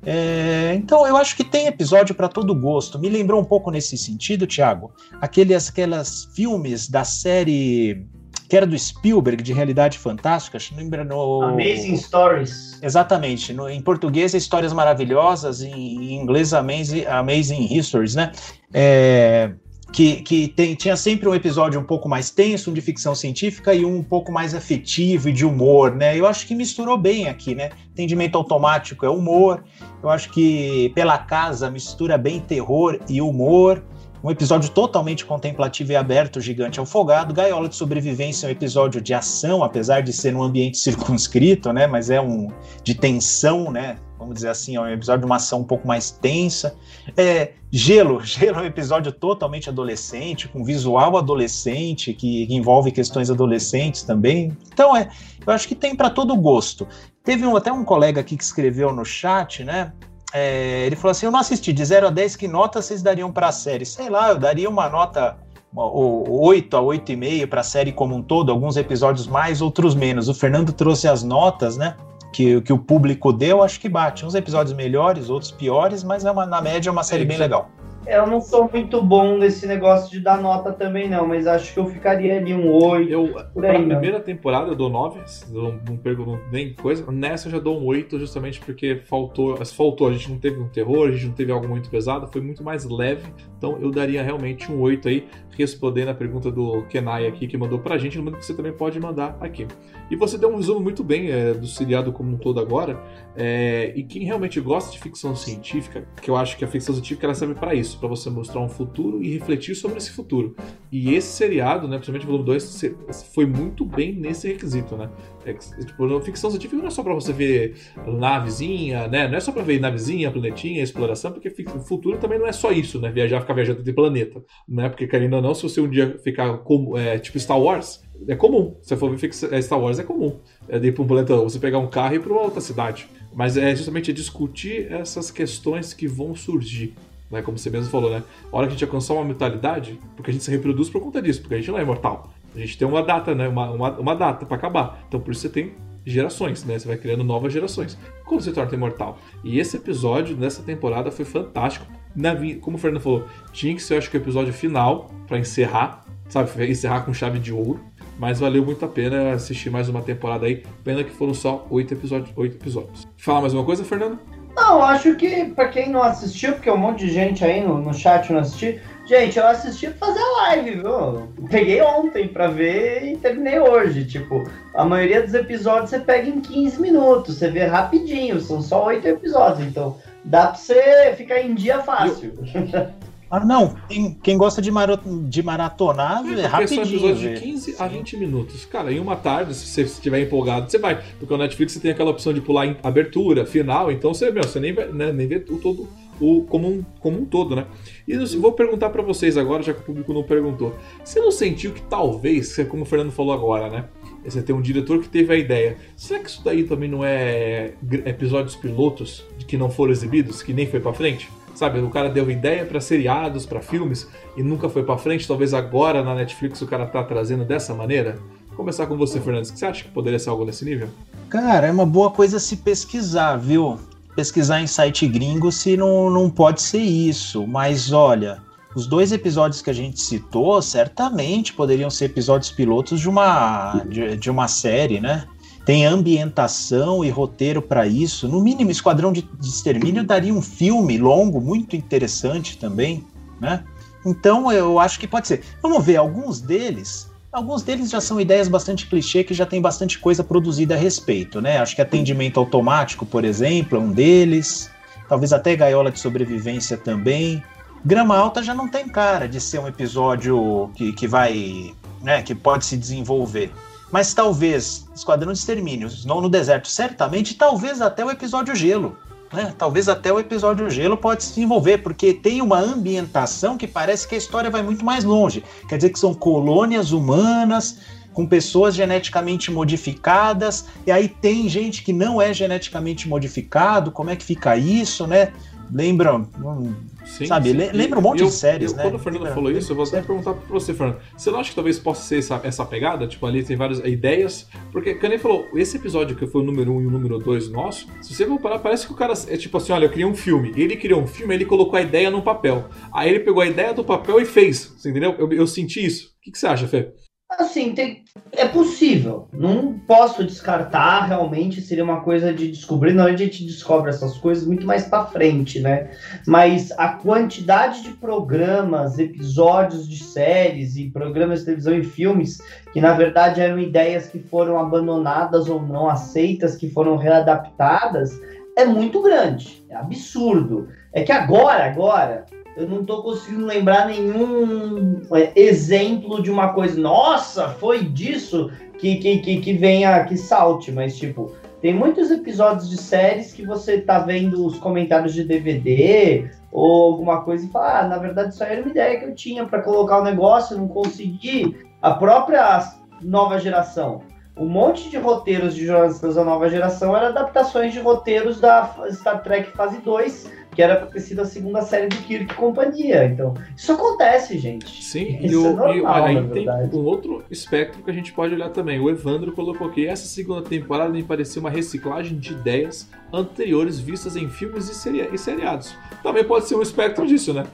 É, então eu acho que tem episódio para todo gosto. Me lembrou um pouco nesse sentido, Thiago, aqueles aquelas filmes da série que era do Spielberg, de realidade fantástica, lembra no... Amazing Stories. Exatamente, no, em português é Histórias Maravilhosas, em, em inglês Amazing, Amazing Histories, né? É, que, que tem, tinha sempre um episódio um pouco mais tenso, um de ficção científica e um um pouco mais afetivo e de humor, né? Eu acho que misturou bem aqui, né? Entendimento automático é humor, eu acho que Pela Casa mistura bem terror e humor, um episódio totalmente contemplativo e aberto, Gigante Afogado. Gaiola de Sobrevivência é um episódio de ação, apesar de ser num ambiente circunscrito, né? Mas é um de tensão, né? Vamos dizer assim, é um episódio de uma ação um pouco mais tensa. É, Gelo, Gelo é um episódio totalmente adolescente, com visual adolescente, que, que envolve questões adolescentes também. Então, é, eu acho que tem para todo gosto. Teve um, até um colega aqui que escreveu no chat, né? É, ele falou assim: Eu não assisti, de 0 a 10, que nota vocês dariam para a série? Sei lá, eu daria uma nota 8 a 8,5 para a série como um todo, alguns episódios mais, outros menos. O Fernando trouxe as notas, né? Que, que o público deu, acho que bate. Uns episódios melhores, outros piores, mas é uma, na média é uma série é, bem legal. Eu não sou muito bom nesse negócio de dar nota também, não, mas acho que eu ficaria ali um 8. Eu, por aí, pra primeira temporada eu dou 9, não, não pergunto nem coisa. Nessa eu já dou um 8, justamente porque faltou, faltou. A gente não teve um terror, a gente não teve algo muito pesado, foi muito mais leve. Então eu daria realmente um 8 aí, respondendo a pergunta do Kenai aqui, que mandou pra gente, lembrando que você também pode mandar aqui. E você deu um resumo muito bem é, do seriado como um todo agora. É, e quem realmente gosta de ficção científica, que eu acho que a ficção científica ela serve para isso, para você mostrar um futuro e refletir sobre esse futuro. E esse seriado, né, principalmente o volume 2, foi muito bem nesse requisito, né? É, tipo, ficção científica não é só para você ver navezinha, né? Não é só para ver navezinha, planetinha, exploração, porque o futuro também não é só isso, né? Viajar, ficar viajando de planeta, né? Porque querendo ou não, se você um dia ficar como é, tipo Star Wars, é comum. Se for ver é, Star Wars, é comum. É ir para um planeta, você pegar um carro e ir para uma outra cidade. Mas é justamente discutir essas questões que vão surgir. Né, como você mesmo falou, né? A hora que a gente alcançar uma mentalidade, porque a gente se reproduz por conta disso, porque a gente não é imortal. A gente tem uma data, né? Uma, uma, uma data para acabar. Então por isso você tem gerações, né? Você vai criando novas gerações. Como você torna imortal? E esse episódio dessa temporada foi fantástico. Na, como o Fernando falou, tinha que ser, eu acho que o episódio final para encerrar, sabe? Encerrar com chave de ouro. Mas valeu muito a pena assistir mais uma temporada aí. Pena que foram só oito episódios. Oito episódios. Fala mais uma coisa, Fernando? Não, acho que para quem não assistiu, porque um monte de gente aí no, no chat não assistiu, gente, eu assisti pra fazer live, viu? Peguei ontem pra ver e terminei hoje. Tipo, a maioria dos episódios você pega em 15 minutos, você vê rapidinho, são só oito episódios, então dá pra você ficar em dia fácil. Eu... Ah, não. Quem, quem gosta de, maro, de maratonar é, é rapidinho. São episódios de 15 a 20 minutos. Cara, em uma tarde, se você estiver empolgado, você vai. Porque o Netflix você tem aquela opção de pular em abertura, final, então você, meu, você nem, vai, né, nem vê o todo o como um, como um todo, né? E eu vou perguntar para vocês agora, já que o público não perguntou. Você não sentiu que talvez, como o Fernando falou agora, né? Você tem um diretor que teve a ideia. Será que isso daí também não é episódios pilotos que não foram exibidos, que nem foi para frente? Sabe, o cara deu ideia para seriados, para filmes e nunca foi para frente. Talvez agora na Netflix o cara tá trazendo dessa maneira. Vou começar com você, Fernandes. Você acha que poderia ser algo nesse nível? Cara, é uma boa coisa se pesquisar, viu? Pesquisar em site gringo se não, não pode ser isso. Mas olha, os dois episódios que a gente citou certamente poderiam ser episódios pilotos de uma, de, de uma série, né? tem ambientação e roteiro para isso. No mínimo, Esquadrão de, de Extermínio daria um filme longo, muito interessante também, né? Então eu acho que pode ser. Vamos ver, alguns deles. Alguns deles já são ideias bastante clichê que já tem bastante coisa produzida a respeito, né? Acho que atendimento automático, por exemplo, é um deles. Talvez até gaiola de sobrevivência também. Grama Alta já não tem cara de ser um episódio que, que vai. Né, que pode se desenvolver. Mas talvez Esquadrão de Extermínio, Snow no Deserto, certamente, talvez até o episódio Gelo. Né? Talvez até o episódio Gelo pode se envolver, porque tem uma ambientação que parece que a história vai muito mais longe. Quer dizer que são colônias humanas com pessoas geneticamente modificadas, e aí tem gente que não é geneticamente modificado, como é que fica isso, né? Lembram? Hum, Sim, Sabe, sim. le- lembra um monte eu- de séries, eu- né? Quando o Fernando Lembra- falou isso, eu vou até lembra- perguntar pra você, Fernando. Você não acha que talvez possa ser essa, essa pegada? Tipo, ali tem várias ideias. Porque, ele falou, esse episódio que foi o número 1 um e o número 2 nosso, se você comparar, parece que o cara é tipo assim: olha, eu criei um filme. Ele criou um filme, ele colocou a ideia no papel. Aí ele pegou a ideia do papel e fez. Você entendeu? Eu, eu senti isso. O que, que você acha, Fê? Assim, tem- é possível. Não posso descartar, realmente seria uma coisa de descobrir. Não, a gente descobre essas coisas muito mais pra frente, né? Mas a quantidade de programas, episódios de séries e programas de televisão e filmes que na verdade eram ideias que foram abandonadas ou não aceitas, que foram readaptadas, é muito grande. É absurdo. É que agora, agora, eu não tô conseguindo lembrar nenhum é, exemplo de uma coisa. Nossa, foi disso que, que, que, que venha, que salte, mas tipo. Tem muitos episódios de séries que você tá vendo os comentários de DVD ou alguma coisa e fala, ah, na verdade isso aí era uma ideia que eu tinha para colocar o negócio, não consegui. A própria nova geração. Um monte de roteiros de jornalistas da nova geração eram adaptações de roteiros da Star Trek Fase 2, que era pra ter sido a segunda série do Kirk e companhia. Então, isso acontece, gente. Sim, e, Isso o, é normal, e olha, aí tem um outro espectro que a gente pode olhar também. O Evandro colocou aqui: essa segunda temporada me pareceu uma reciclagem de ideias anteriores vistas em filmes e, seria- e seriados. Também pode ser um espectro disso, né?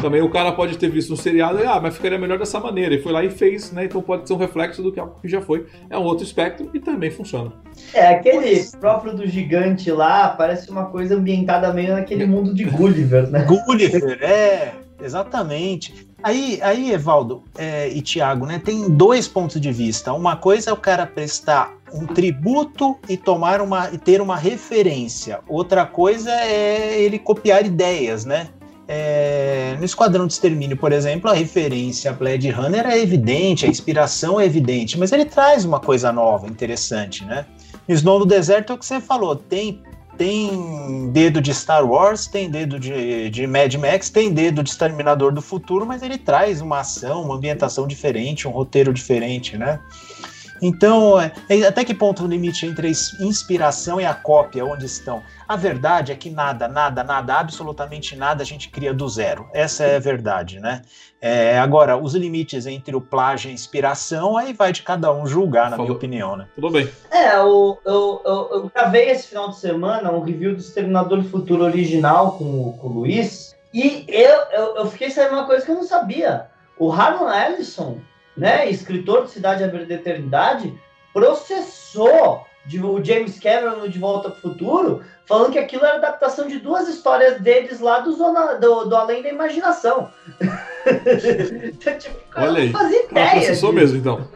Também o cara pode ter visto um seriado e, ah, mas ficaria melhor dessa maneira. E foi lá e fez, né? Então pode ser um reflexo do que algo que já foi. É um outro espectro e também funciona. É, aquele próprio do gigante lá parece uma coisa ambientada meio naquele mundo de Gulliver, né? Gulliver, é, exatamente. Aí, aí Evaldo é, e Tiago, né, tem dois pontos de vista. Uma coisa é o cara prestar um tributo e tomar uma e ter uma referência. Outra coisa é ele copiar ideias, né? É, no Esquadrão de Extermínio, por exemplo, a referência a Blade Runner é evidente, a inspiração é evidente, mas ele traz uma coisa nova, interessante, né? No Snow no Deserto é o que você falou, tem tem dedo de Star Wars, tem dedo de, de Mad Max, tem dedo de Exterminador do Futuro, mas ele traz uma ação, uma ambientação diferente, um roteiro diferente, né? Então, é, é- até que ponto o limite entre a ins- inspiração e a cópia, onde estão? A verdade é que nada, nada, nada, absolutamente nada a gente cria do zero. Essa é a verdade, né? É, agora, os limites entre o plágio e a inspiração, aí vai de cada um julgar, na Falou. minha opinião, né? Tudo bem. É, eu, eu, eu, eu gravei esse final de semana um review do Exterminador do Futuro original com, o- com o Luiz. E eu, eu, eu fiquei sabendo uma coisa que eu não sabia. O Harlan Ellison, né, escritor de Cidade Aberta da Eternidade, processou de, o James Cameron no De Volta para o Futuro, falando que aquilo era adaptação de duas histórias deles lá do, zona, do, do Além da Imaginação. então, tipo, Olha aí. fazia Ela ideia. processou mesmo, então.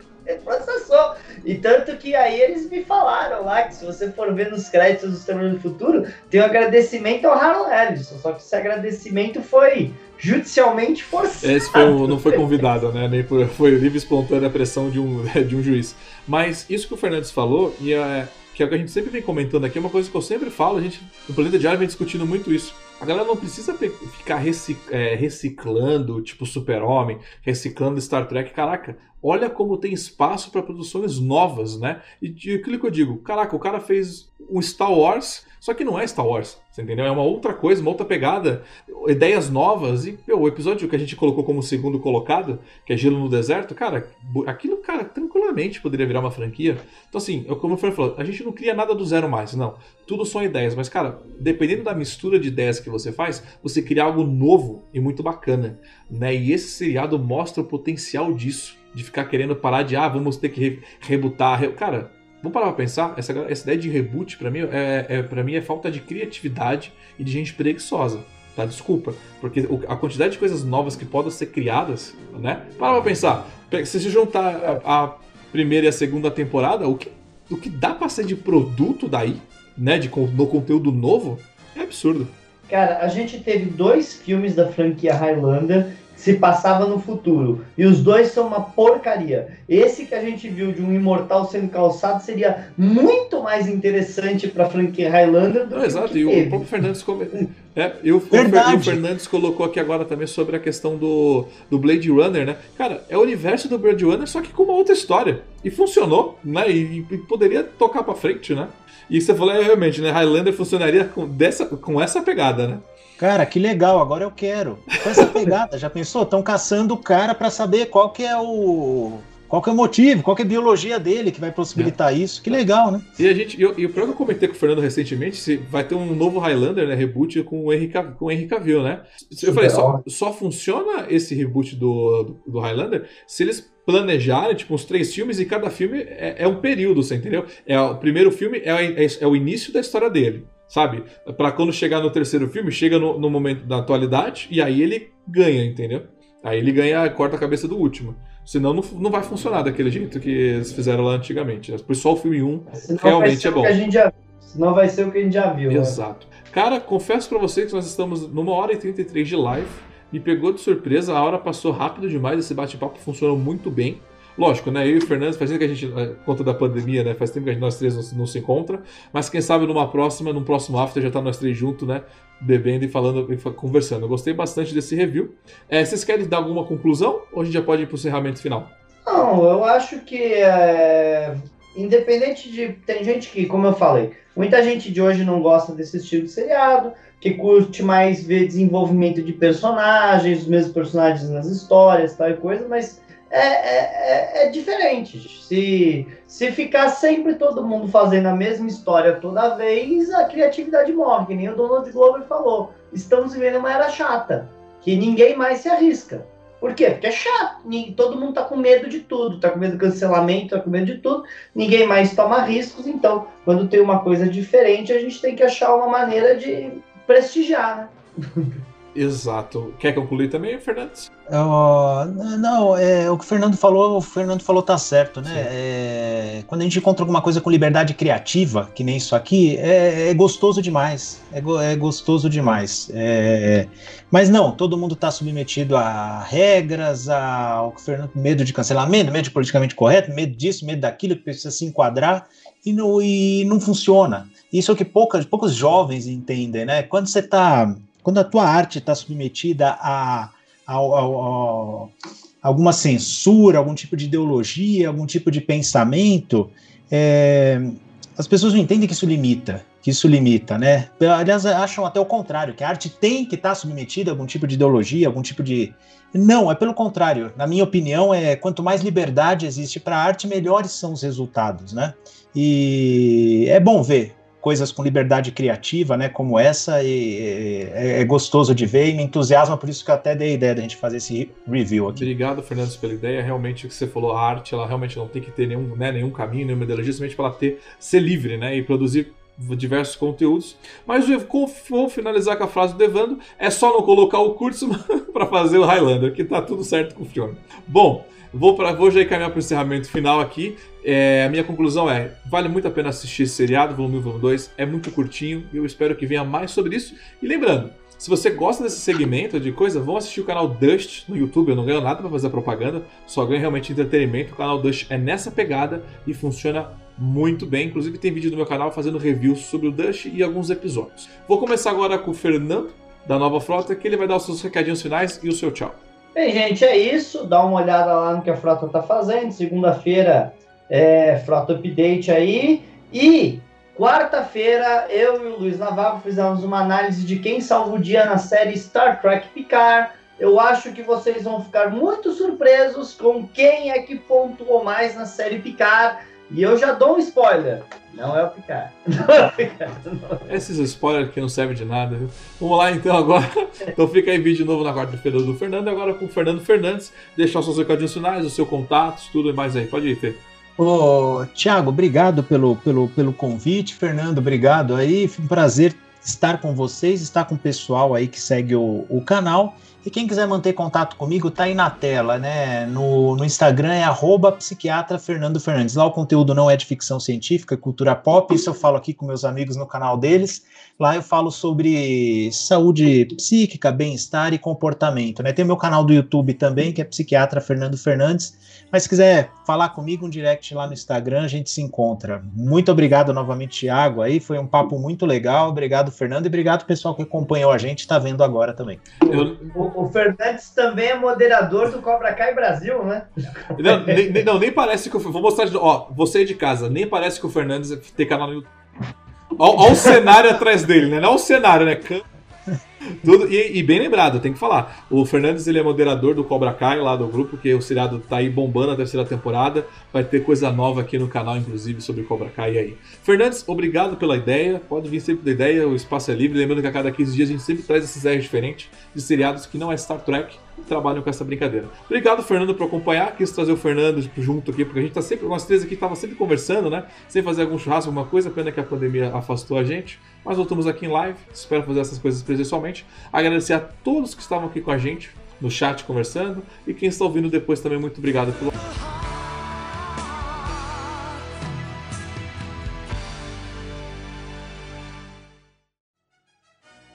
Processou. E tanto que aí eles me falaram lá que se você for ver nos créditos do Exterminador do Futuro, tem um agradecimento ao Harlan Ellison. Só que esse agradecimento foi judicialmente forçado. Esse foi não foi convidada, né? Nem por, foi livre espontânea pressão de um, de um juiz. Mas isso que o Fernandes falou, e é, que é o que a gente sempre vem comentando aqui, é uma coisa que eu sempre falo, a gente no Planeta Diário vem discutindo muito isso. A galera não precisa ficar é, reciclando, tipo Super-Homem, reciclando Star Trek. Caraca, olha como tem espaço para produções novas, né? E, aquilo que eu digo, caraca, o cara fez um Star Wars, só que não é Star Wars, você entendeu? É uma outra coisa, uma outra pegada, ideias novas. E meu, o episódio que a gente colocou como segundo colocado, que é Gelo no Deserto, cara, aquilo, cara, tranquilamente poderia virar uma franquia. Então, assim, eu, como o Fernando falou, a gente não cria nada do zero mais, não. Tudo são ideias, mas, cara, dependendo da mistura de ideias que você faz, você cria algo novo e muito bacana, né? E esse seriado mostra o potencial disso, de ficar querendo parar de, ah, vamos ter que re rebutar. Re... Cara, vamos parar pra pensar, essa, essa ideia de reboot, pra mim, é, é, pra mim, é falta de criatividade e de gente preguiçosa. Tá? Desculpa. Porque a quantidade de coisas novas que podem ser criadas, né? Para pra pensar. Pe- Se você juntar a, a primeira e a segunda temporada, o que, o que dá pra ser de produto daí, né? De, no conteúdo novo, é absurdo. Cara, a gente teve dois filmes da franquia Highlander se passava no futuro. E os dois são uma porcaria. Esse que a gente viu de um imortal sendo calçado seria muito mais interessante pra franquia Highlander do Não, que exato, o que e o teve. próprio Fernandes come- É, e o, o, Fernandes colocou aqui agora também sobre a questão do, do Blade Runner, né? Cara, é o universo do Blade Runner, só que com uma outra história. E funcionou, né? E, e poderia tocar pra frente, né? E você falou, é, realmente, né? Highlander funcionaria com, dessa, com essa pegada, né? Cara, que legal, agora eu quero. Com essa pegada, já pensou? Estão caçando o cara para saber qual que é o qual que é o motivo, qual que é a biologia dele que vai possibilitar é. isso. Que legal, né? E a gente, eu, e o próprio eu comentei com o Fernando recentemente, se vai ter um novo Highlander, né, reboot com o Henry, com o Henry Cavill, né? Eu falei, só, só funciona esse reboot do, do, do Highlander se eles planejarem, tipo, uns três filmes e cada filme é, é um período, você entendeu? É, o primeiro filme é, é, é o início da história dele sabe? Para quando chegar no terceiro filme, chega no, no, momento da atualidade e aí ele ganha, entendeu? Aí ele ganha, corta a cabeça do último. Senão não, não vai funcionar daquele jeito que eles fizeram lá antigamente. Né? Por só o filme 1 Senão realmente é bom. Já, senão vai ser o que a gente já viu. Né? Exato. Né? Cara, confesso para vocês que nós estamos numa hora e 33 de live. Me pegou de surpresa, a hora passou rápido demais, esse bate-papo funcionou muito bem. Lógico, né? Eu e o Fernando, faz tempo que a gente, eh, conta da pandemia, né? Faz tempo que nós três não, não, se encontra. Mas quem sabe numa próxima, num próximo after, já tá nós três juntos, né? Bebendo e falando e conversando. Eu gostei bastante desse review. É, vocês querem dar alguma conclusão? Ou a gente já pode ir pro encerramento final? Não, eu acho que é, independente de. Tem gente que, como eu falei, muita gente de hoje não gosta desse estilo de seriado, que curte mais ver desenvolvimento de personagens, os mesmos personagens nas histórias, tal e coisa, mas é, é, é, é, diferente. Se, se ficar sempre todo mundo fazendo a mesma história toda vez, a criatividade morre, que nem o Donald Glover falou. Estamos vivendo uma era chata, que ninguém mais se arrisca. Por quê? Porque é chato. Todo mundo tá com medo de tudo, tá com medo do cancelamento, tá com medo de tudo. Ninguém mais toma riscos. Então, quando tem uma coisa diferente, a gente tem que achar uma maneira de prestigiar, né? Exato. Quer concluir também, Fernandes? Uh, não, é, o que o Fernando falou, o Fernando falou tá certo, né? É, quando a gente encontra alguma coisa com liberdade criativa, que nem isso aqui, é, é gostoso demais. É, é gostoso demais. É, mas não, todo mundo está submetido a regras, ao que o Fernando medo de cancelamento, medo de politicamente correto, medo disso, medo daquilo, que precisa se enquadrar e não, e não funciona. Isso é o que poucas, poucos jovens entendem, né? Quando você está quando a tua arte está submetida a, a, a, a, alguma censura, algum tipo de ideologia, algum tipo de pensamento, é, as pessoas não entendem que isso limita, que isso limita, né? Aliás, acham até o contrário, que a arte tem que estar tá submetida a algum tipo de ideologia, algum tipo de. Não, é pelo contrário. Na minha opinião, é quanto mais liberdade existe para a arte, melhores são os resultados, né? E é bom ver coisas com liberdade criativa, né, como essa, e, é, gostoso de ver e me entusiasma, por isso que eu até dei a ideia da gente fazer esse review aqui. Obrigado, Fernando, pela ideia. Realmente, o que você falou, a arte, ela realmente não tem que ter nenhum, né, nenhum caminho, nenhuma ideologia, simplesmente para ela ter, ser livre, né, e produzir diversos conteúdos. Mas vou finalizar com a frase do Evandro: é só não colocar o Kurtzman para fazer o Highlander, que tá tudo certo com o filme. Bom, vou, pra, vou já encaminhar para o encerramento final aqui. É, a minha conclusão é: vale muito a pena assistir esse seriado, volume 1 volume 2, é muito curtinho e eu espero que venha mais sobre isso. E lembrando, se você gosta desse segmento de coisa, vão assistir o canal Dust no YouTube. Eu não ganho nada para fazer propaganda, só ganho realmente entretenimento. O canal Dust é nessa pegada e funciona muito bem. Inclusive, tem vídeo no meu canal fazendo reviews sobre o Dust e alguns episódios. Vou começar agora com o Fernando, da Nova Frota, que ele vai dar os seus recadinhos finais e o seu tchau. Bem, gente, é isso. Dá uma olhada lá no que a Frota tá fazendo. Segunda-feira é, Frota Update aí. E quarta-feira, eu e o Luiz Navarro fizemos uma análise de quem salva o dia na série Star Trek Picard. Eu acho que vocês vão ficar muito surpresos com quem é que pontuou mais na série Picard. E eu já dou um spoiler. Não é o Picard. Não é Picard. É. Esses spoilers que não servem de nada, viu? Vamos lá então agora. Então fica aí vídeo novo na quarta-feira do Fernando. Agora com o Fernando Fernandes. Deixar os seus recadinhos finais, o seu contato, tudo e mais aí. Pode ir, Fê. Ô, Tiago, obrigado pelo, pelo, pelo convite. Fernando, obrigado aí. Foi um prazer estar com vocês, estar com o pessoal aí que segue o, o canal. E quem quiser manter contato comigo, tá aí na tela, né? No, no Instagram é arroba psiquiatra Fernando Fernandes. Lá o conteúdo não é de ficção científica, é cultura pop, isso eu falo aqui com meus amigos no canal deles. Lá eu falo sobre saúde psíquica, bem-estar e comportamento, né? Tem meu canal do YouTube também, que é psiquiatra Fernando Fernandes. Mas se quiser falar comigo, um direct lá no Instagram, a gente se encontra. Muito obrigado novamente, Thiago. Aí foi um papo muito legal. Obrigado, Fernando, e obrigado pessoal que acompanhou a gente, está vendo agora também. Eu... O, o, Fernandes também é moderador do Cobra Kai Brasil, né? Não, nem, não, nem parece que eu vou mostrar. Ó, você de casa, nem parece que o Fernandes tem canal no YouTube. Olha o cenário atrás dele, né? Não o cenário, né? Tudo, e, e, bem lembrado, tem que falar. O Fernandes ele é moderador do Cobra Kai lá do grupo, que o seriado tá aí bombando a terceira temporada. Vai ter coisa nova aqui no canal, inclusive, sobre Cobra Kai aí. Fernandes, obrigado pela ideia. Pode vir sempre da ideia, o espaço é livre. Lembrando que a cada 15 dias a gente sempre traz esses ideias diferentes de seriados que não é Star Trek trabalham com essa brincadeira. Obrigado, Fernando, por acompanhar. Quis trazer o Fernando junto aqui, porque a gente tá sempre, nós três aqui tava sempre conversando, né? Sem fazer algum churrasco, alguma coisa. Pena que a pandemia afastou a gente. Mas voltamos aqui em live. Espero fazer essas coisas presencialmente. Agradecer a todos que estavam aqui com a gente no chat conversando. E quem está ouvindo depois também, muito obrigado pelo.